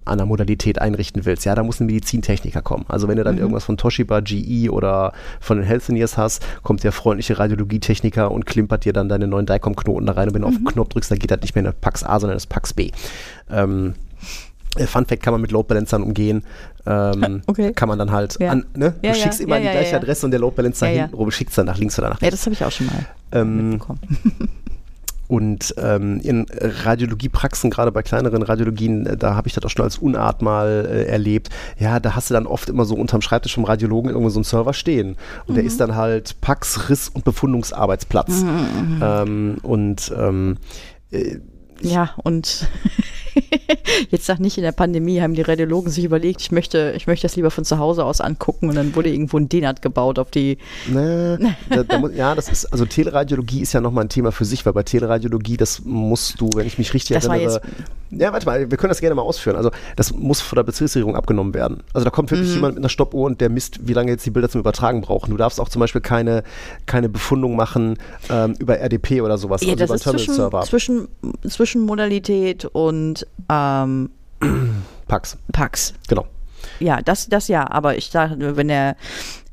an einer Modalität einrichten willst, ja, da muss ein Medizintechniker kommen. Also wenn du dann irgendwas von Toshiba, GE oder von den Healthineers hast, kommt der freundliche Radiologietechniker und klimpert dir dann deine neuen DICOM-Knoten da rein und wenn du auf den Knopf drückst, dann geht das nicht mehr in das Pax A, sondern in das Pax B. Ähm, Äh, Fun Fact kann man mit Load Balancern umgehen. Ähm, Okay. Kann man dann halt, Ja. an, ne? du Ja, schickst immer ja, an die gleiche. Adresse und der Load Balancer Ja, ja. hinten rum schickt es dann nach links oder nach Ja, das habe ich auch schon mal ähm, mitbekommen. Und ähm, in Radiologiepraxen, gerade bei kleineren Radiologien, äh, da habe ich das auch schon als Unart mal äh, erlebt. Ja, da hast du dann oft immer so unterm Schreibtisch vom Radiologen irgendwo so einen Server stehen. Und der ist dann halt Pax, Riss und Befundungsarbeitsplatz. Ähm, und ähm, äh, Ja, und jetzt sag nicht, in der Pandemie haben die Radiologen sich überlegt, ich möchte, ich möchte das lieber von zu Hause aus angucken und dann wurde irgendwo ein DNAT gebaut auf die. Ne, da, da muss, ja, das ist, also Teleradiologie ist ja nochmal ein Thema für sich, weil bei Teleradiologie, das musst du, wenn ich mich richtig Das erinnere. Ja, warte mal, wir können das gerne mal ausführen. Also, das muss von der Bezirksregierung abgenommen werden. Also, da kommt wirklich Mhm. jemand mit einer Stoppuhr und der misst, wie lange jetzt die Bilder zum Übertragen brauchen. Du darfst auch zum Beispiel keine, keine Befundung machen ähm, über RDP oder sowas, Ja, also über einen zwischen, Terminal-Server. zwischen, zwischen Modalität und ähm, Pax, Pax. genau. Ja, das, das ja, aber ich sage, wenn er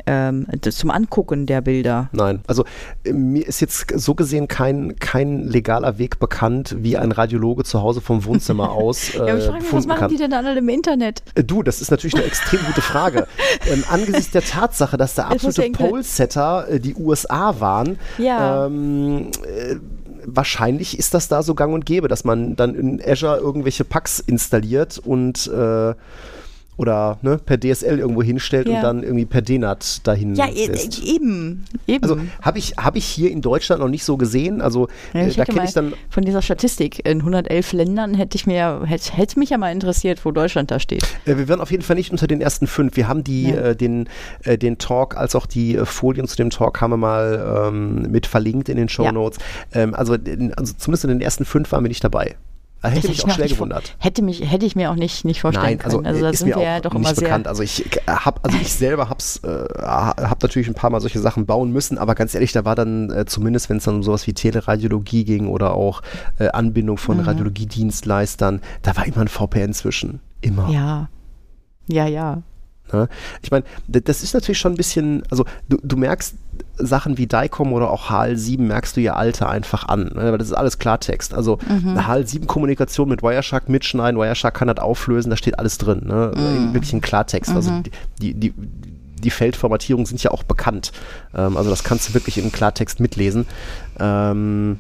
ähm, zum Angucken der Bilder. Nein, also äh, mir ist jetzt so gesehen kein, kein legaler Weg bekannt, wie ein Radiologe zu Hause vom Wohnzimmer aus äh, ja, aber ich frage mich, was machen kann. die denn dann alle im Internet? Äh, Du, das ist natürlich eine extrem gute Frage. ähm, angesichts der Tatsache, dass der absolute Pole-Setter äh, die USA waren, Ja. ähm, äh, wahrscheinlich ist das da so gang und gäbe, dass man dann in Azure irgendwelche Packs installiert und äh, oder ne, per DSL irgendwo hinstellt Ja. und dann irgendwie per DNAT dahin Ja, e lässt. eben. eben. Also habe ich, hab ich hier in Deutschland noch nicht so gesehen. Also Ja, äh, ich da hätte kenne ich dann von dieser Statistik in 111 Ländern hätte ich mir hätte, hätte mich ja mal interessiert, wo Deutschland da steht. Äh, wir werden auf jeden Fall nicht unter den ersten fünf. Wir haben die, Ja. äh, den, äh, den Talk als auch die äh, Folien zu dem Talk haben wir mal ähm, mit verlinkt in den Show Notes. Ähm, also, also zumindest in den ersten fünf waren wir nicht dabei. Hätte Das mich ich auch vor- gewundert. Hätte, mich, hätte ich mir auch nicht, nicht vorstellen Nein, also, können. Also da ist sind mir wir ja doch nicht immer sehr. bekannt. Also ich habe, also ich selber hab's, äh, habe natürlich ein paar Mal solche Sachen bauen müssen, aber ganz ehrlich, da war dann äh, zumindest, wenn es dann um sowas wie Teleradiologie ging oder auch äh, Anbindung von Mhm. Radiologiedienstleistern, da war immer ein VPN zwischen. Immer. Ja. Ja, ja. Ne? Ich meine, das ist natürlich schon ein bisschen, also du, du merkst Sachen wie DICOM oder auch HL7 merkst du ihr Alter einfach an, ne? weil das ist alles Klartext. Also eine HL7-Kommunikation mit Wireshark mitschneiden, Wireshark kann das auflösen, da steht alles drin, ne? In- wirklich in Klartext. Also die, die, die Feldformatierungen sind ja auch bekannt. Ähm, also das kannst du wirklich in Klartext mitlesen. Ähm,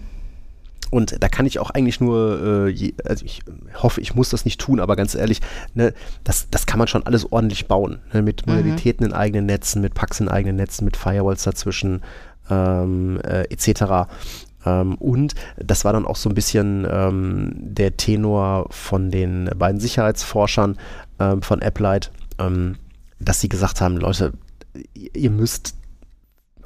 und da kann ich auch eigentlich nur, äh, also ich hoffe, ich muss das nicht tun, aber ganz ehrlich, ne, das, das kann man schon alles ordentlich bauen. Ne, mit Modalitäten in eigenen Netzen, mit Packs in eigenen Netzen, mit Firewalls dazwischen, ähm, äh, etc. Ähm, und das war dann auch so ein bisschen ähm, der Tenor von den beiden Sicherheitsforschern ähm, von AppLight, ähm, dass sie gesagt haben, Leute, ihr müsst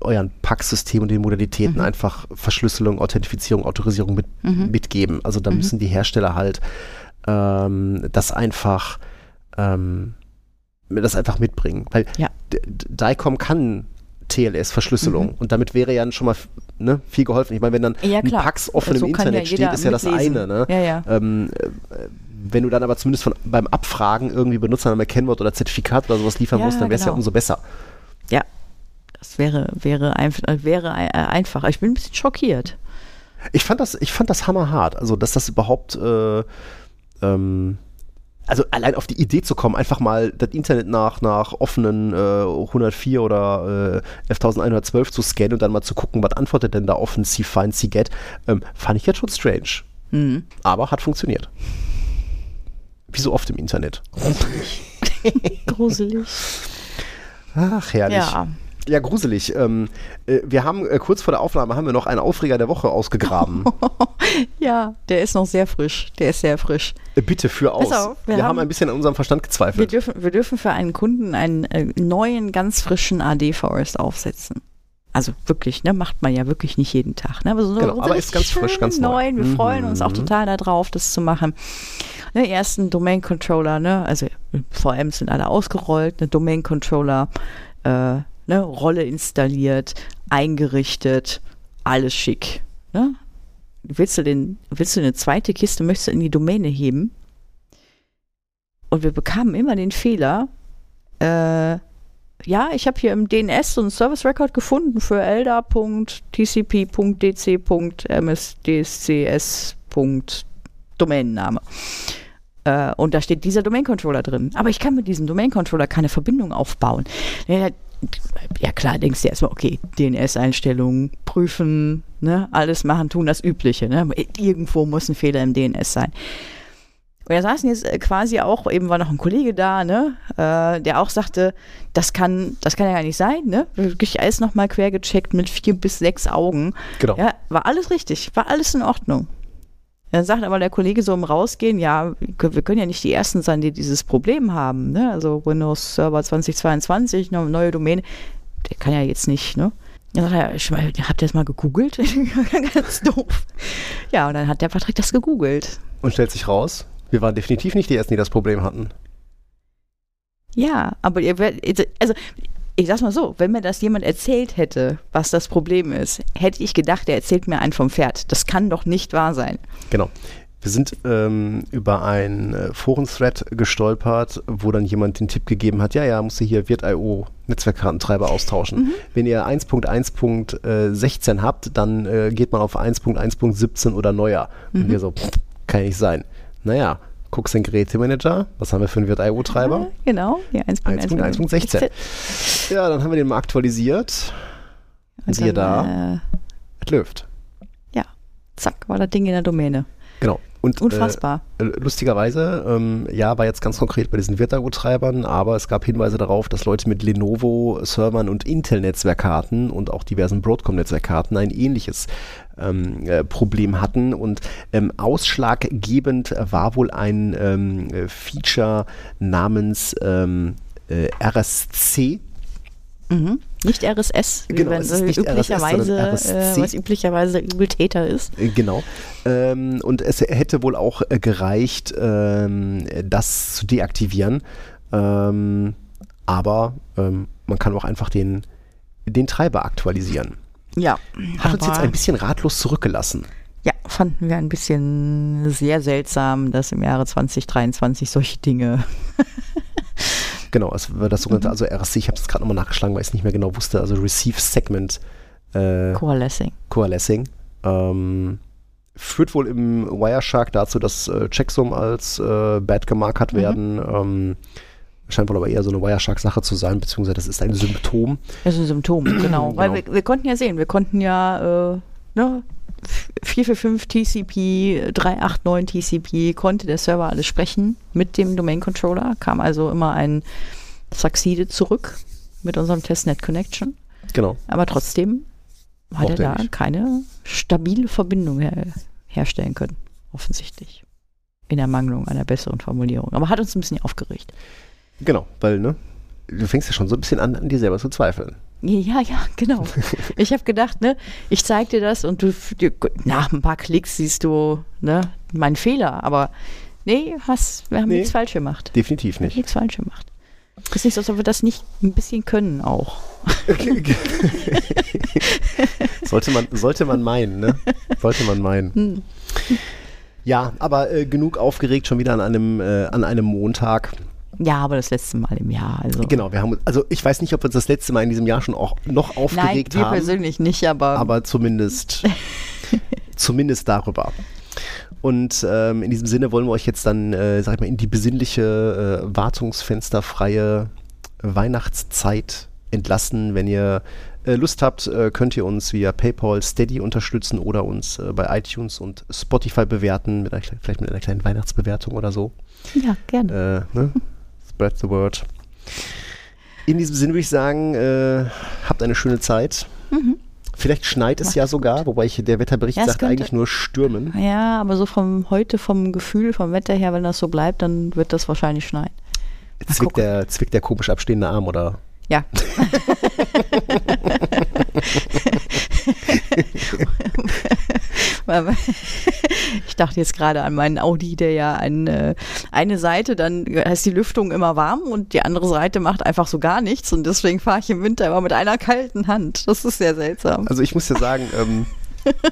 euren Packsystem und den Modalitäten einfach Verschlüsselung, Authentifizierung, Autorisierung mit, mitgeben. Also da müssen die Hersteller halt ähm, das einfach ähm, das einfach mitbringen. Weil Ja. DICOM kann TLS-Verschlüsselung und damit wäre ja schon mal ne, viel geholfen. Ich meine, wenn dann Ja, ein. Pax offen So im kann ja Internet steht, ist ja das mitlesen. eine. Ne? Ja, ja. Ähm, äh, wenn du dann aber zumindest von, beim Abfragen irgendwie Benutzername, Kennwort oder Zertifikat oder sowas liefern Ja, musst, dann wäre es ja genau. umso besser. Das wäre, wäre, einf wäre äh, einfacher. Ich bin ein bisschen schockiert. Ich fand das, ich fand das hammerhart. Also, dass das überhaupt, äh, ähm, also allein auf die Idee zu kommen, einfach mal das Internet nach, nach offenen äh, 104 oder äh, 11112 zu scannen und dann mal zu gucken, was antwortet denn da offen C-Find, C-Get, ähm, fand ich jetzt schon strange. Mhm. Aber hat funktioniert. Wie so oft im Internet. Gruselig. Ach, herrlich. Ja. Ja, gruselig. Ähm, äh, wir haben äh, kurz vor der Aufnahme haben wir noch einen Aufreger der Woche ausgegraben. Ja, der ist noch sehr frisch. Der ist sehr frisch. Äh, Bitte für aus. Auf, wir wir haben, haben- ein bisschen an unserem Verstand Wir gezweifelt. dürfen, wir dürfen für einen Kunden einen äh, neuen, ganz frischen AD-Forest aufsetzen. Also wirklich, ne, macht man ja wirklich nicht jeden Tag. Ne? Aber so Genau, so aber ist ganz frisch, ganz neu. Wir Mhm. freuen uns auch total darauf, das zu machen. Ne, ersten Domain-Controller, ne, also VMs sind alle ausgerollt, ne, Domain-Controller, äh, ne, Rolle installiert, eingerichtet, alles schick. Ne? Willst du den, willst du eine zweite Kiste, möchtest du in die Domäne heben? Und wir bekamen immer den Fehler, äh, ja, ich habe hier im DNS so einen Service Record gefunden für elda.tcp.dc.msdscs. Domänenname. Äh, und da steht dieser Domain-Controller drin. Aber ich kann mit diesem Domain-Controller keine Verbindung aufbauen. Ja, klar, denkst du erstmal, okay, DNS-Einstellungen prüfen, ne, alles machen, tun das Übliche. Ne? Irgendwo muss ein Fehler im DNS sein. Und da saßen jetzt äh, quasi auch, eben war noch ein Kollege da, ne, äh, der auch sagte, das kann, das kann ja gar nicht sein, ne? Wirklich alles nochmal quer gecheckt mit vier bis sechs Augen. Genau. Ja, war alles richtig, war alles in Ordnung. Dann sagt aber der Kollege so im Rausgehen, ja, wir können ja nicht die Ersten sein, die dieses Problem haben. Ne? Also Windows Server 2022, eine neue Domäne, der kann ja jetzt nicht, ne? Dann sagt er, habt ihr das mal gegoogelt? Ganz doof. Ja, und dann hat der Patrick das gegoogelt. Und stellt sich raus, wir waren definitiv nicht die Ersten, die das Problem hatten. Ja, aber ihr werdet, also ich sag's mal so, wenn mir das jemand erzählt hätte, was das Problem ist, hätte ich gedacht, er erzählt mir einen vom Pferd. Das kann doch nicht wahr sein. Genau. Wir sind ähm, über ein äh, Foren-Thread gestolpert, wo dann jemand den Tipp gegeben hat, ja, ja, musst du hier Virt.io Netzwerkkartentreiber austauschen. Mhm. Wenn ihr 1.1.16 habt, dann äh, geht man auf 1.1.17 oder neuer. Mhm. Und wir so, pff, kann nicht sein. Naja, guckst den Gerätemanager, was haben wir für einen Virt.io-Treiber? Ja, genau, ja, 1.1.16. Ja, dann haben wir den mal aktualisiert. Und siehe da, äh, es läuft. Ja, zack, war das Ding in der Domäne. Genau. Und, Unfassbar. Äh, lustigerweise, ähm, ja, war jetzt ganz konkret bei diesen Virtual-Treibern, aber es gab Hinweise darauf, dass Leute mit Lenovo-Servern und Intel-Netzwerkkarten und auch diversen Broadcom-Netzwerkkarten ein ähnliches ähm, äh, Problem hatten. Und ähm, ausschlaggebend war wohl ein ähm, Feature namens ähm, äh, RSC. Mhm. Nicht RSS, genau, wenn es nicht üblicherweise, RSS, äh, was üblicherweise Übeltäter ist. Äh, genau. Ähm, und es hätte wohl auch äh, gereicht, ähm, das zu deaktivieren. Ähm, aber ähm, man kann auch einfach den, den Treiber aktualisieren. Ja. Hat uns jetzt ein bisschen ratlos zurückgelassen. Ja, fanden wir ein bisschen sehr seltsam, dass im Jahre 2023 solche Dinge Genau, es war das sogenannte, mhm. also RSC, ich habe es gerade nochmal nachgeschlagen, weil ich es nicht mehr genau wusste, also Receive Segment äh, Coalescing. Coalescing. Ähm, führt wohl im Wireshark dazu, dass äh, Checksum als äh, bad gemarkert mhm. werden. Ähm, scheint wohl aber eher so eine Wireshark-Sache zu sein, beziehungsweise das ist ein Symptom. Das ist ein Symptom, genau. genau. Weil wir, wir, konnten ja sehen, wir konnten ja äh, ne, 445 TCP, 389 TCP, konnte der Server alles sprechen mit dem Domain Controller, kam also immer ein Succeeded zurück mit unserem Testnet Connection. Genau. Aber trotzdem hat er da nicht. keine stabile Verbindung her herstellen können, offensichtlich. In Ermangelung einer besseren Formulierung. Aber hat uns ein bisschen aufgeregt. Genau, weil, ne, du fängst ja schon so ein bisschen an, an dir selber zu zweifeln. Ja, ja, genau. Ich habe gedacht, ne, ich zeig dir das und du, nach ein paar Klicks siehst du, ne, meinen Fehler. Aber nee, hast, wir haben nee, nichts falsch gemacht. Definitiv nicht. Nichts falsch gemacht. Es ist nicht so, als ob wir das nicht ein bisschen können auch. sollte, man, sollte man meinen, ne? Sollte man meinen. Hm. Ja, aber äh, genug aufgeregt schon wieder an einem, äh, an einem Montag. Ja, aber das letzte Mal im Jahr. Also. Genau, wir haben also ich weiß nicht, ob wir uns das letzte Mal in diesem Jahr schon auch noch aufgeregt Nein, wir haben. persönlich nicht, aber. Aber zumindest, zumindest darüber. Und ähm, in diesem Sinne wollen wir euch jetzt dann, äh, sag ich mal, in die besinnliche, äh, wartungsfensterfreie Weihnachtszeit entlassen. Wenn ihr äh, Lust habt, äh, könnt ihr uns via PayPal Steady unterstützen oder uns äh, bei iTunes und Spotify bewerten, mit einer, vielleicht mit einer kleinen Weihnachtsbewertung oder so. Ja, gerne. Äh, ne? Spread the word. In diesem Sinne würde ich sagen, äh, habt eine schöne Zeit. Mhm. Vielleicht schneit es Macht's ja sogar, gut. wobei ich, der Wetterbericht ja, sagt eigentlich nur stürmen. Ja, aber so vom heute vom Gefühl, vom Wetter her, wenn das so bleibt, dann wird das wahrscheinlich schneien. Zwickt der, zwickt der komisch abstehende Arm, oder? Ja. ich dachte jetzt gerade an meinen Audi, der ja eine, eine Seite, dann heißt die Lüftung immer warm und die andere Seite macht einfach so gar nichts und deswegen fahre ich im Winter immer mit einer kalten Hand. Das ist sehr seltsam. Also ich muss ja sagen, ähm,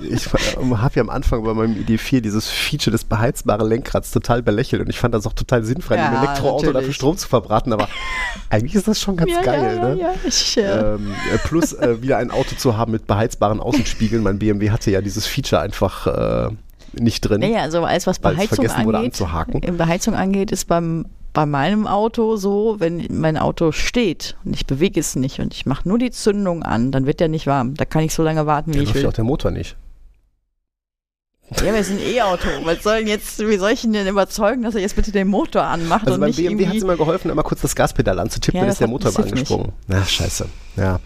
ich habe ja am Anfang bei meinem ID4 dieses Feature des beheizbaren Lenkrads total belächelt und ich fand das auch total sinnfrei, ja, ein Elektroauto natürlich. dafür Strom zu verbraten, aber eigentlich ist das schon ganz ja, geil. Ja, ne? ja, ich, ähm, äh, plus äh, wieder ein Auto zu haben mit beheizbaren Außenspiegeln. Mein BMW hatte ja dieses Feature einfach äh, nicht drin. Naja, also alles, was Beheizung angeht, in Beheizung angeht, ist beim bei meinem Auto so, wenn mein Auto steht und ich bewege es nicht und ich mache nur die Zündung an, dann wird der nicht warm. Da kann ich so lange warten, wie Da ich ja will. auch der Motor nicht. Ja, es ist ein E-Auto. Was soll jetzt, wie soll ich ihn denn überzeugen, dass er jetzt bitte den Motor anmacht Also und beim nicht BMW hat es immer geholfen, immer kurz das Gaspedal anzutippen, Ja, dann ist der Motor angesprungen. Ja, scheiße. Ja.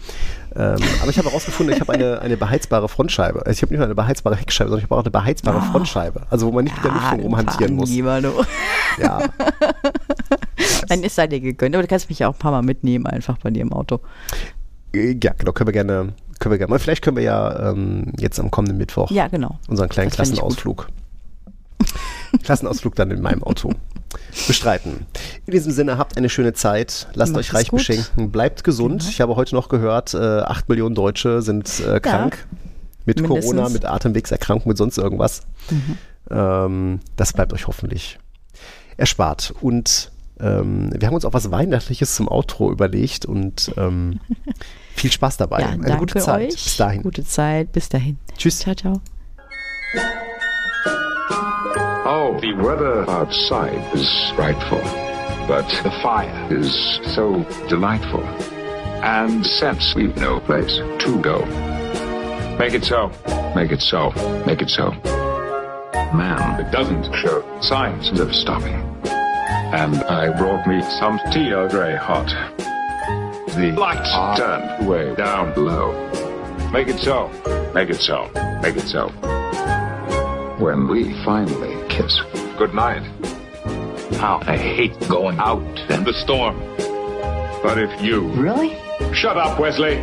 Ähm, aber ich habe herausgefunden, ich habe eine, eine beheizbare Frontscheibe. Also Ich habe nicht nur eine beheizbare Heckscheibe, sondern ich habe auch eine beheizbare Ah. Frontscheibe. Also wo man nicht mit der Lüftung rumhantieren muss. Du. Ja. Dann ist sei dir gegönnt. Aber du kannst mich ja auch ein paar Mal mitnehmen, einfach bei dir im Auto. Äh, ja, genau, können wir gerne, können wir gerne. mal. Vielleicht können wir ja ähm, jetzt am kommenden Mittwoch Ja, genau. unseren kleinen Das. Klassenausflug. Klassenausflug dann in meinem Auto bestreiten. In diesem Sinne, habt eine schöne Zeit, lasst Macht euch reich gut. beschenken, bleibt gesund. Genau. Ich habe heute noch gehört, äh, 8 Millionen Deutsche sind äh, krank mit mindestens. Mhm. Corona, mit Atemwegserkrankung, mit sonst irgendwas. Ähm, das bleibt euch hoffentlich erspart. Und ähm, wir haben uns auch was Weihnachtliches zum Outro überlegt und ähm, viel Spaß dabei. Ja, eine danke gute Zeit. euch. Bis dahin. Gute Zeit. Bis dahin. Tschüss. Ciao, ciao. Oh, the weather outside is frightful, but the fire is so delightful. And since we've no place to go, make it so, make it so, make it so. Man, it doesn't show signs of stopping. And I brought me some tea Earl Grey hot. The lights ah. turned way down low. Make it so, make it so, make it so when we finally kiss. Good night. How I hate going out in the storm. But if you Really? shut up, Wesley.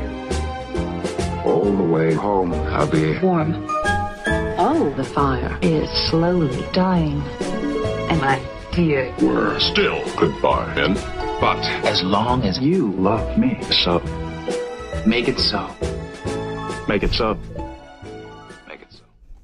All the way home, I'll be Warm. Oh, the fire is slowly dying. And my dear, we're still goodbye, then. But as long as you love me so, make it so. make it so.